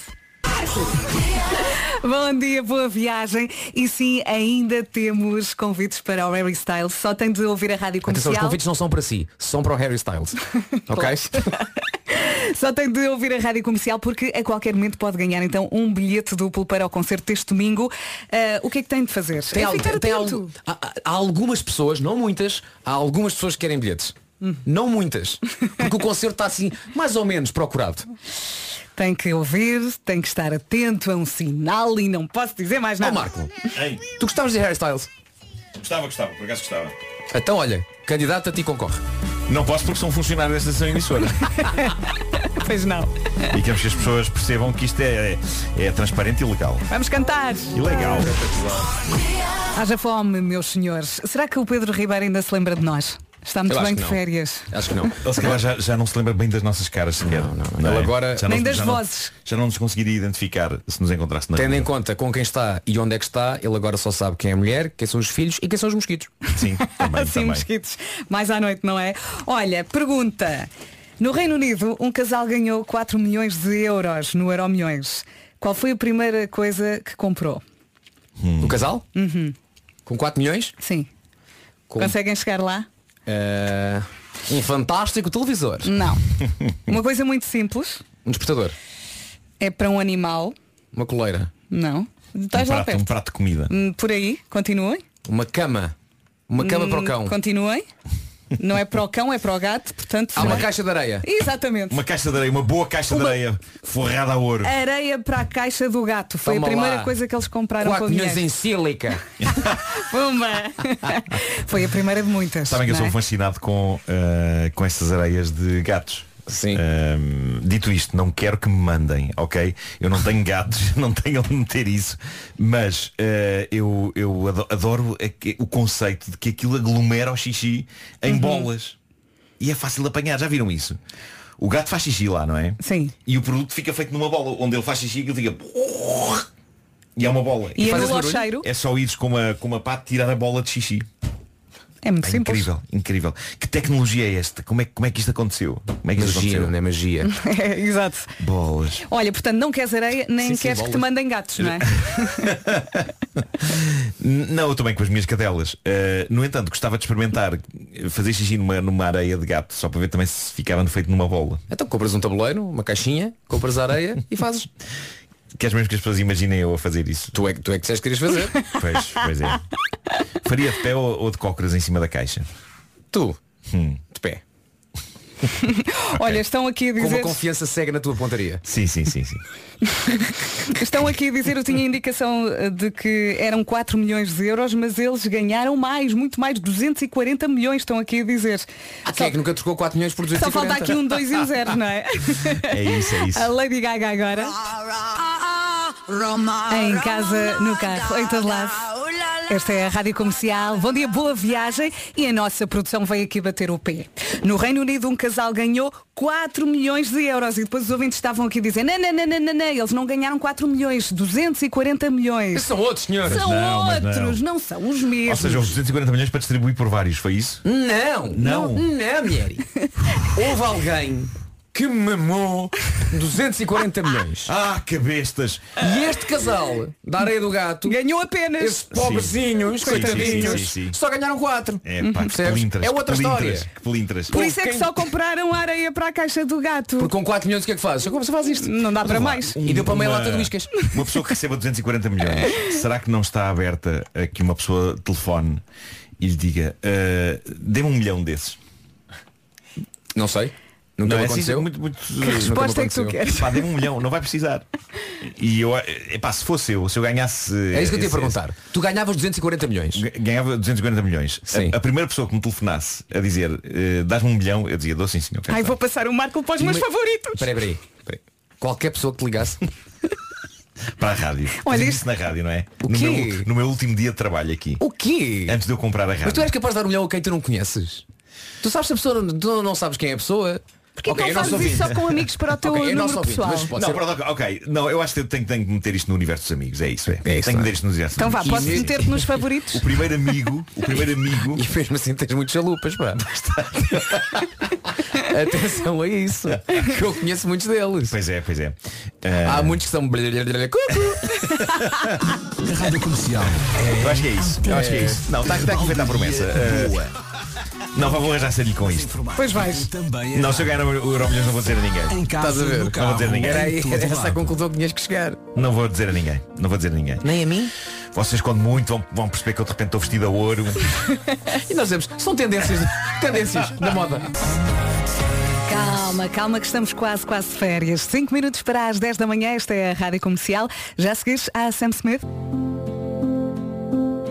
Bom dia, boa viagem. E sim, ainda temos convites para o Harry Styles. Só tem de ouvir a rádio Atenção, comercial. os convites não são para si, são para o Harry Styles. ok? Só tem de ouvir a rádio comercial porque a qualquer momento pode ganhar então um bilhete duplo para o concerto deste domingo. Ah, o que é que tem de fazer? Tem, é al- tem atento. al- há, há algumas pessoas, não muitas, há algumas pessoas que querem bilhetes. Hum. Não muitas. Porque o concerto está assim, mais ou menos procurado. Tem que ouvir, tem que estar atento a um sinal e não posso dizer mais Ó nada. Marco, tu gostavas de Harry Styles? Gostava, gostava, por acaso gostava. Então olha, candidato a ti concorre. Não posso porque sou um funcionário desta estação emissora. Pois não. e queremos que as pessoas percebam que isto é, é, é transparente e legal. Vamos cantar. Ilegal. Haja fome, meus senhores. Será que o Pedro Ribeiro ainda se lembra de nós? Está muito Eu bem de não. férias. Acho que não. Ele se calhar já, já não se lembra bem das nossas caras sequer. Não, não, Ele agora- Nem das já vozes. já não nos conseguiria identificar se nos encontrasse na Tendo em conta com quem está e onde é que está, ele agora só sabe quem é a mulher, quem são os filhos e quem são os mosquitos. Sim, também, Sim, mosquitos. Mais à noite, não é? Olha, pergunta. No Reino Unido, um casal ganhou 4 milhões de euros no Euro Milhões. Qual foi a primeira coisa que comprou? O casal? Uhum. Com 4 milhões? Sim. Com Conseguem chegar lá? Eh, um fantástico televisor. Não. Uma coisa muito simples. Um despertador. É para um animal. Uma coleira. Não. Um Estás lá prato, perto. um prato de comida. Hum, Por aí, continuem. Uma cama. Uma cama para o Hum, cão. Continuem. Não é para o cão, é para o gato, portanto. Há uma será- caixa de areia. Exatamente. Uma caixa de areia, uma boa caixa Uma- de areia forrada a ouro. Areia para a caixa do gato. Foi Toma a primeira lá. coisa que eles compraram 4 com milhões em sílica. Pumba! Foi a primeira de muitas. Sabem que eu não sou é? fascinado com, eh, com essas areias de gatos. Sim. Dito isto, não quero que me mandem, ok? Eu não tenho gatos, não tenho onde meter isso, mas eh, eu, eu ado- adoro que- o conceito de que aquilo aglomera o xixi em Uhum. bolas. E é fácil de apanhar, já viram isso? O gato faz xixi lá, não é? Sim. E o produto fica feito numa bola, onde ele faz xixi aquilo fica. E é uma bola. E faz anula esse o barulho? cheiro? É só ires com uma, com uma pá tirar a bola de xixi. É muito É simples. incrível, incrível. Que tecnologia é esta? Como é, como é que isto aconteceu? Como é que isto Magia, aconteceu? não é magia. É, exato. Bolas. Olha, portanto, não queres areia, nem Sim, sim, queres que te mandem gatos, não é? Não, eu também com as minhas cadelas. Uh, no entanto, gostava de experimentar fazer xixi numa, numa areia de gato, só para ver também se ficava feito numa bola. Então compras um tabuleiro, uma caixinha, compras a areia e fazes. Queres mesmo que as pessoas imaginem eu a fazer isso? Tu é, que- tu é que disseste que querias fazer. Pois, pois é. Faria de pé ou, ou de cócoras em cima da caixa? Tu, Hum. de pé. Olha, estão aqui a Com uma dizer. confiança cega na tua pontaria. Sim, sim, sim, sim. Estão aqui a dizer, eu tinha indicação eh, de que eram 4 milhões de euros, mas eles ganharam mais, muito mais, 240 milhões, estão aqui a dizer. Ah, quem é que nunca trocou 4 milhões por 240? Só falta aqui um 2 e um 0, não é? É isso, é isso. A Lady Gaga agora. Em casa, no carro, em todo lado. Esta é a Rádio Comercial. Bom dia, boa viagem. E a nossa produção veio aqui bater o pé. No Reino Unido, um casal ganhou 4 milhões de euros. E depois os ouvintes estavam aqui a dizer, não, não, não, não, não, não. Eles não ganharam 4 milhões, 240 milhões. Esses são outros, senhores. São não, mas não. outros, não. são os Ou mesmos. seja, houve 240 milhões para distribuir por vários, foi isso? Não, Não. não, não, mulher. Houve alguém que mamou 240 milhões. Ah, cabestas! E este casal da areia do gato, Ganhou apenas. esses pobrezinhos, Sim, sim, coitadinhos, sim, sim, sim. só ganharam 4. É pá, que Percebes? pelintras. É outra que pelintras, história. Que pelintras. Por isso é que só compraram areia para a caixa do gato. Porque com 4 milhões o que é que fazes? Como você faz isto? Não dá para mais. E deu para meia Uma- lata de whiskas. Uma pessoa que receba 240 milhões, será que não está aberta a que uma pessoa telefone e lhe diga, uh, dê-me um milhão desses. Não sei. Nunca não, é assim, aconteceu. muito, muito, Que resposta é que tu queres? Pá, dê-me um milhão, não vai precisar. E eu, epá, se fosse eu, se eu ganhasse. É isso que eu te ia esse- perguntar. Tu ganhavas 240 milhões. Ga- Ganhava 240 milhões. Sim. A, a primeira pessoa que me telefonasse a dizer eh, dás-me um milhão, eu dizia, dou sim senhor. Ai, está." vou passar o Marco para os meus favoritos. Peraí, peraí, peraí. Qualquer pessoa que te ligasse. Para a rádio. Olha, isso na rádio, não é? O no, meu, no meu último dia de trabalho aqui. O quê? Antes de eu comprar a rádio. Mas tu és capaz de dar um milhão a quem tu não conheces? Tu sabes se a pessoa. Tu não sabes quem é a pessoa? Porquê Ok, que é não nosso fazes isso ouvinte. só com amigos para o teu Ok, é número ouvinte, pessoal? mas pode Não, ser- pronto, ok. Não, eu acho que eu tenho, tenho que meter isto no universo dos amigos. É isso, é. É isso, tenho que é? meter isto no universo Então dos vá, amigos. posso meter-te nos favoritos? O primeiro amigo, o primeiro amigo. E mesmo assim tens muitos chalupas, pá. Atenção a isso. Que eu conheço muitos deles. Pois é, pois é. Há muitos que são. Rádio Comercial. Eu acho que é isso. Eu acho que é isso. Não, está, está aqui feita a promessa. Uh, não, vou arranjar sarilho com isto. Pois vais. Também é Não, se eu ganhar o Euro Milhões não vou dizer a ninguém. em casa, Estás a ver? Não vou dizer a ninguém. Era aí, era essa a conclusão que tinhas que chegar. Não vou dizer a ninguém. Não vou dizer a ninguém. Nem a mim? Vocês quando muito vão, vão perceber que eu de repente estou vestido a ouro. E nós dizemos, são tendências, tendências da moda. Calma, calma que estamos quase, quase de férias. 5 minutos para as 10 da manhã, esta é a Rádio Comercial. Já seguires a Sam Smith?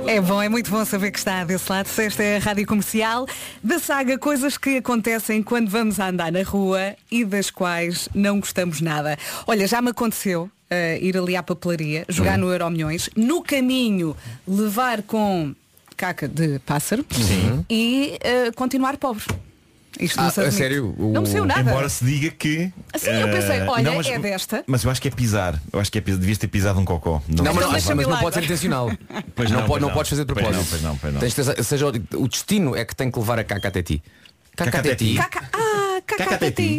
É bom, é muito bom saber que está desse lado. Esta é a Rádio Comercial da saga Coisas que acontecem quando vamos a andar na rua e das quais não gostamos nada. Olha, já me aconteceu eh, ir ali à papelaria, jogar no Euro Milhões, no caminho levar com caca de pássaro e eh, continuar pobre. Isto Ah, não se a sério? O- Não me saiu nada. Embora se diga que. Assim, eu pensei, eh, olha, mas, é desta. Mas eu acho que é pisar. Eu acho que é pisar. Devias ter pisado um cocó. Não, mas, Então não, mas não lá pode ser intencional. Pois não, não, pode- pois não não. podes fazer de Pois propósito. não, pois não, pois não. Tens seja, o destino é que tem que levar a caca até ti. Caca até ti. Caca, ah.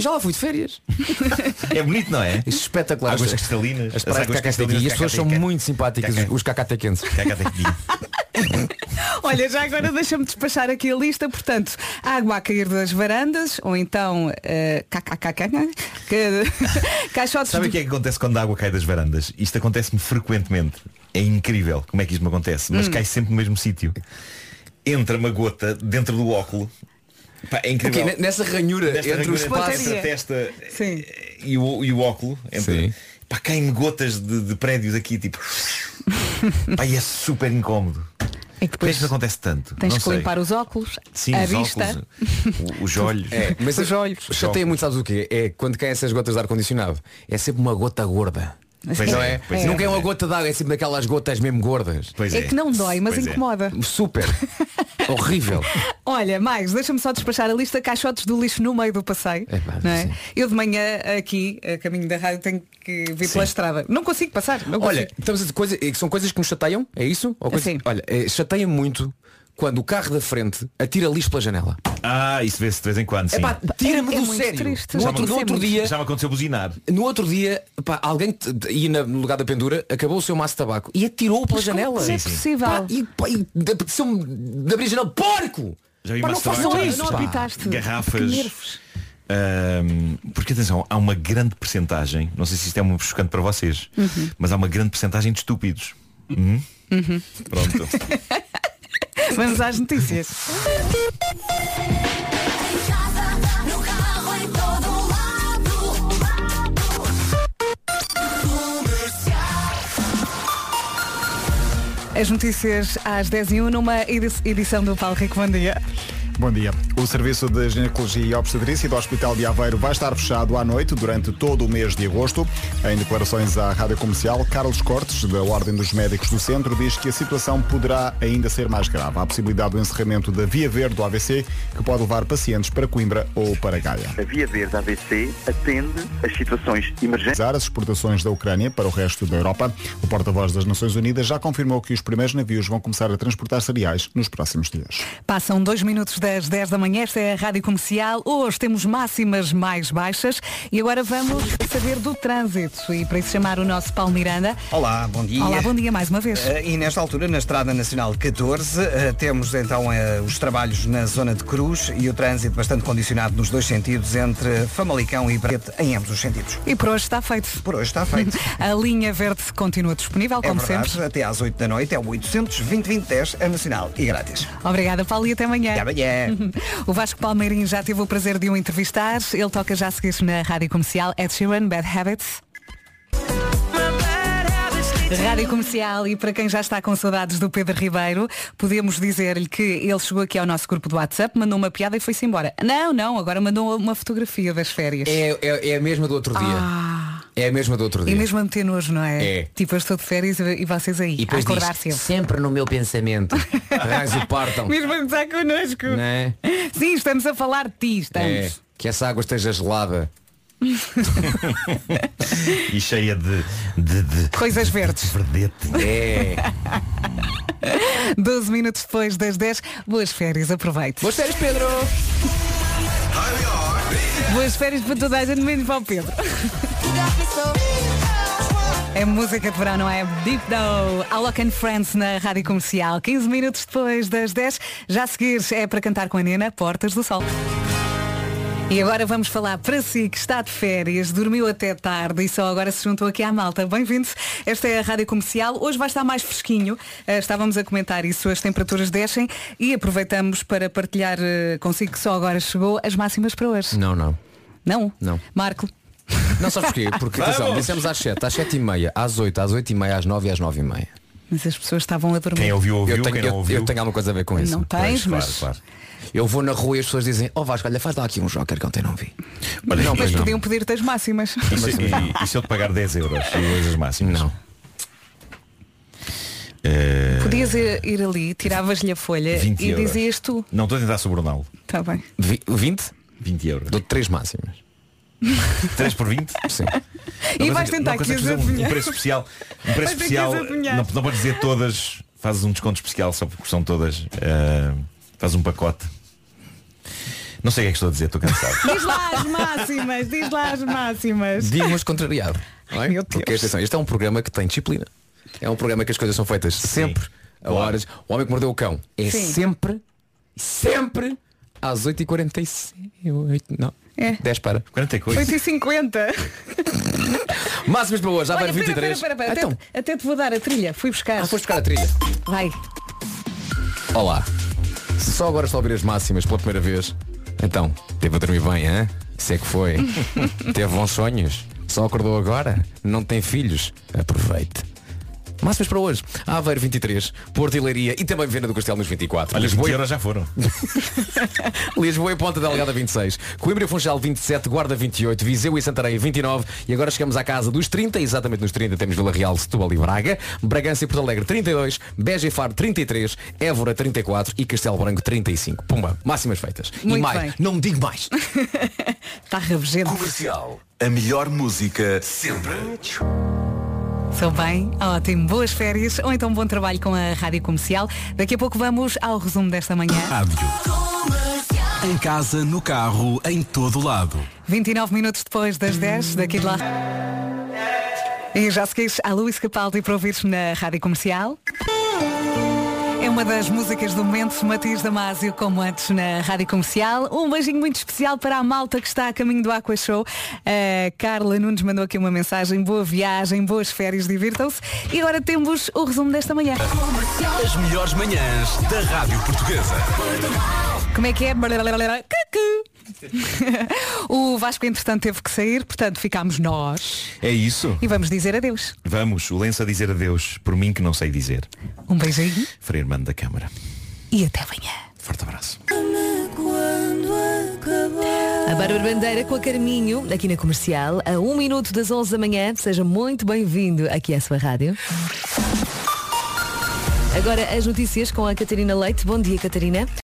Já lá fui de férias. É bonito, não é? Isso é espetacular. Águas As- cristalinas. As praias de. E as pessoas são muito simpáticas, os- os caca Olha, já agora deixa-me despachar aqui a lista. Portanto, água a cair das varandas, ou então eh, que- caixotes Sabe o de... que é que acontece quando a água cai das varandas? Isto acontece-me frequentemente. É incrível como é que isto me acontece, Hum. mas cai sempre no mesmo sítio. Entra uma gota dentro do óculo. Pá, é incrível. Ok, ne- nessa ranhura Nesta entre o ranhura espaço. entre a testa Sim. e o, e o óculo. Entre, Sim. Pá, caem gotas de, de prédios aqui, tipo. pá, e é super incómodo. E é que depois isto acontece tanto? tens Não que sei. limpar os óculos, Sim, a os vista. óculos, os olhos. É, mas Os olhos. chateia muito, sabes o quê? É quando caem essas gotas de ar-condicionado. É sempre uma gota gorda. Pois não é, é? pois é, Nunca é uma é. gota d'água, é sempre daquelas gotas mesmo gordas. Pois É que não dói, mas Pois é. incomoda. Super. Horrível. Olha, mais, deixa-me só despachar a lista caixotes do lixo no meio do passeio. Epá, não é? sim. Eu de manhã aqui, a caminho da rádio, tenho que vir pela estrada. Não consigo passar. Não Olha, consigo. estamos a dizer coisa, são coisas que nos chateiam, é isso? Ou coisa- Sim. Olha, é, chateia muito quando o carro da frente atira lixo pela janela. Ah, isso vê-se de vez em quando, sim. Epá, tira-me É- é do sério. triste. No Já outro, me no outro aconteceu dia, Já me aconteceu buzinar. no outro dia, pá, alguém ia na- no lugar da pendura, acabou o seu maço de tabaco e atirou pela janela. é Sim, sim. possível? Pá, e, pá, e apeteceu-me de abrir a janela. Porco! Já vi Pá, não façam isso, não pá. apitaste. Garrafas. Ahm, porque atenção, há uma grande percentagem, não sei se isto é muito chocante para vocês, Uhum. mas há uma grande percentagem de estúpidos. Uhum. Pronto. Vamos às notícias. As notícias às 10 e 1 numa edi- edição do Paulo Rico. Bom dia. Bom dia. O Serviço de Ginecologia e Obstetrícia do Hospital de Aveiro vai estar fechado à noite durante todo o mês de agosto. Em declarações à Rádio Comercial, Carlos Cortes, da Ordem dos Médicos do Centro, diz que a situação poderá ainda ser mais grave. Há a possibilidade do encerramento da Via Verde do AVC, que pode levar pacientes para Coimbra ou para Gaia. A Via Verde AVC atende as situações emergentes. As exportações da Ucrânia para o resto da Europa. O porta-voz das Nações Unidas já confirmou que os primeiros navios vão começar a transportar cereais nos próximos dias. Passam dois minutos das 10 da manhã, esta é a Rádio Comercial. Hoje temos máximas mais baixas e agora vamos saber do trânsito. E para isso chamar o nosso Paulo Miranda. Olá, bom dia. Olá, bom dia mais uma vez. Uh, e nesta altura, na Estrada Nacional 14, uh, temos então uh, os trabalhos na zona de Cruz e o trânsito bastante condicionado nos dois sentidos, entre Famalicão e Brete, em ambos os sentidos. E por hoje está feito. Por hoje está feito. a linha verde continua disponível, como é verdade, sempre. Até às 8 da noite é o 800 2010 é nacional e grátis. Obrigada, Paulo, e até amanhã. Até amanhã. o Vasco Palmeirinho já teve o prazer de o entrevistar. Ele toca já a seguir na Rádio Comercial Ed Sheeran, Bad Habits. Rádio Comercial e para quem já está com saudades do Pedro Ribeiro, podemos dizer-lhe que ele chegou aqui ao nosso grupo do WhatsApp, mandou uma piada e foi-se embora. Não, não, agora mandou uma fotografia das férias. É, é, é a mesma do outro dia. Ah. É a mesma do outro dia. E mesmo a meter nojo, não é? É. Tipo, eu estou de férias e vocês aí, E a depois acordar diz, sempre. sempre no meu pensamento. Raios o partam. Mesmo a gozar connosco. Não é? Sim, estamos a falar de ti, estamos. É, que essa água esteja gelada. e cheia de, de, de Coisas verdes. verdete. É. 12 minutos depois das 10, boas férias, aproveite. Boas férias, Pedro! Boas férias para toda a gente, menos para o Pedro. É música de verão, não é? Deep Down, Alok and Friends na Rádio Comercial. 15 minutos depois das 10, já a seguir é para cantar com a Nena, Portas do Sol. E agora vamos falar para si que está de férias, dormiu até tarde e só agora se juntou aqui à malta. Bem-vindo. Esta é a Rádio Comercial. Hoje vai estar mais fresquinho. Eh, estávamos a comentar isso, as temperaturas descem e aproveitamos para partilhar eh, consigo que só agora chegou as máximas para hoje. Não, não. Não? Não. Marco. Não sabes porquê? Porque atenção, dissemos às 7, às 7 e meia, às 8, às 8 e meia, às 9 e às 9 e meia. Mas as pessoas estavam a dormir. Quem ouviu, ouviu. Eu tenho, quem não eu, ouviu. eu tenho alguma coisa a ver com isso. Não tens, Pois, mas, claro, claro. Eu vou na rua e as pessoas dizem, oh Vasco, olha, faz lá aqui um joker que ontem não vi. Olha, não, e- mas não. podiam pedir-te as máximas. E se, e- e se eu te pagar 10 euros e coisas máximas? Não. Eh, Podias ir, ir ali, tiravas-lhe a folha 20 e euros. dizias tu. Não estou a tentar suborná-lo. Está bem. Vi- 20? 20 euros. Dou-te 3 máximas. 3 por 20? Sim. E vais tentar que fazer um, um preço especial. Um preço especial. Não, não podes dizer todas. Fazes um desconto especial só porque são todas. eh, faz um pacote. Não sei o que é que estou a dizer, estou cansado. Diz lá as máximas, diz lá as máximas. Digo, mas contrariado. não é? Meu Deus. Porque atenção, este é um programa que tem disciplina. É um programa que as coisas são feitas sempre a horas. O homem que mordeu o cão é Sim. sempre, sempre às 8h46. Não. É. 10 para. 40 coisas. 8 e 50 Máximas para hoje, já vai Olha, pera, 23. pera, pera, pera. Então, Até, até te vou dar a trilha. Fui buscar. ah, foste buscar a trilha. Vai. Olá. Se só agora estou a ouvir as máximas pela primeira vez, então, teve a dormir bem, hein? Se é que foi. Teve bons sonhos. Só acordou agora. Não tem filhos. Aproveite. Máximas para hoje. Aveiro 23, Porto e Leiria e também Viana do Castelo nos 24. Olha, os 20 Lisboa, euros já foram. Lisboa e Ponta Delgada 26, Coimbra e Funchal 27, Guarda 28, Viseu e Santarém 29 e agora chegamos à casa dos 30, exatamente nos 30 temos Vila Real, Setúbal e Braga, Bragança e Porto Alegre 32, Beja e Faro 33, Évora 34 e Castelo Branco 35. Pumba, máximas feitas. e Muito mais, bem. não me digo mais. Está rabugento. Comercial. A melhor música sempre. Sou bem, ótimo. Boas férias ou então bom trabalho com a Rádio Comercial. Daqui a pouco vamos ao resumo desta manhã. Rádio. Em casa, no carro, em todo lado. 29 minutos depois das 10, daqui de lá. E já seguis a Luís Capaldi para ouvir na Rádio Comercial. É uma das músicas do momento, Matias Damasio, como antes na Rádio Comercial. Um beijinho muito especial para a malta que está a caminho do Aqua Show. A Carla Nunes mandou aqui uma mensagem. Boa viagem, boas férias, divirtam-se. E agora temos o resumo desta manhã. As melhores manhãs da Rádio Portuguesa. Como é que é? O Vasco, entretanto, teve que sair, portanto, ficámos nós. É isso? E vamos dizer adeus. Vamos, o lenço a dizer adeus, por mim que não sei dizer. Um beijinho Frei Irmão da Câmara. e até amanhã. Forte abraço. A Bárbara Bandeira com a Carminho, aqui na Comercial, a 1 minuto das 11 da manhã. Seja muito bem-vindo aqui à sua rádio. Agora as notícias com a Catarina Leite. Bom dia, Catarina.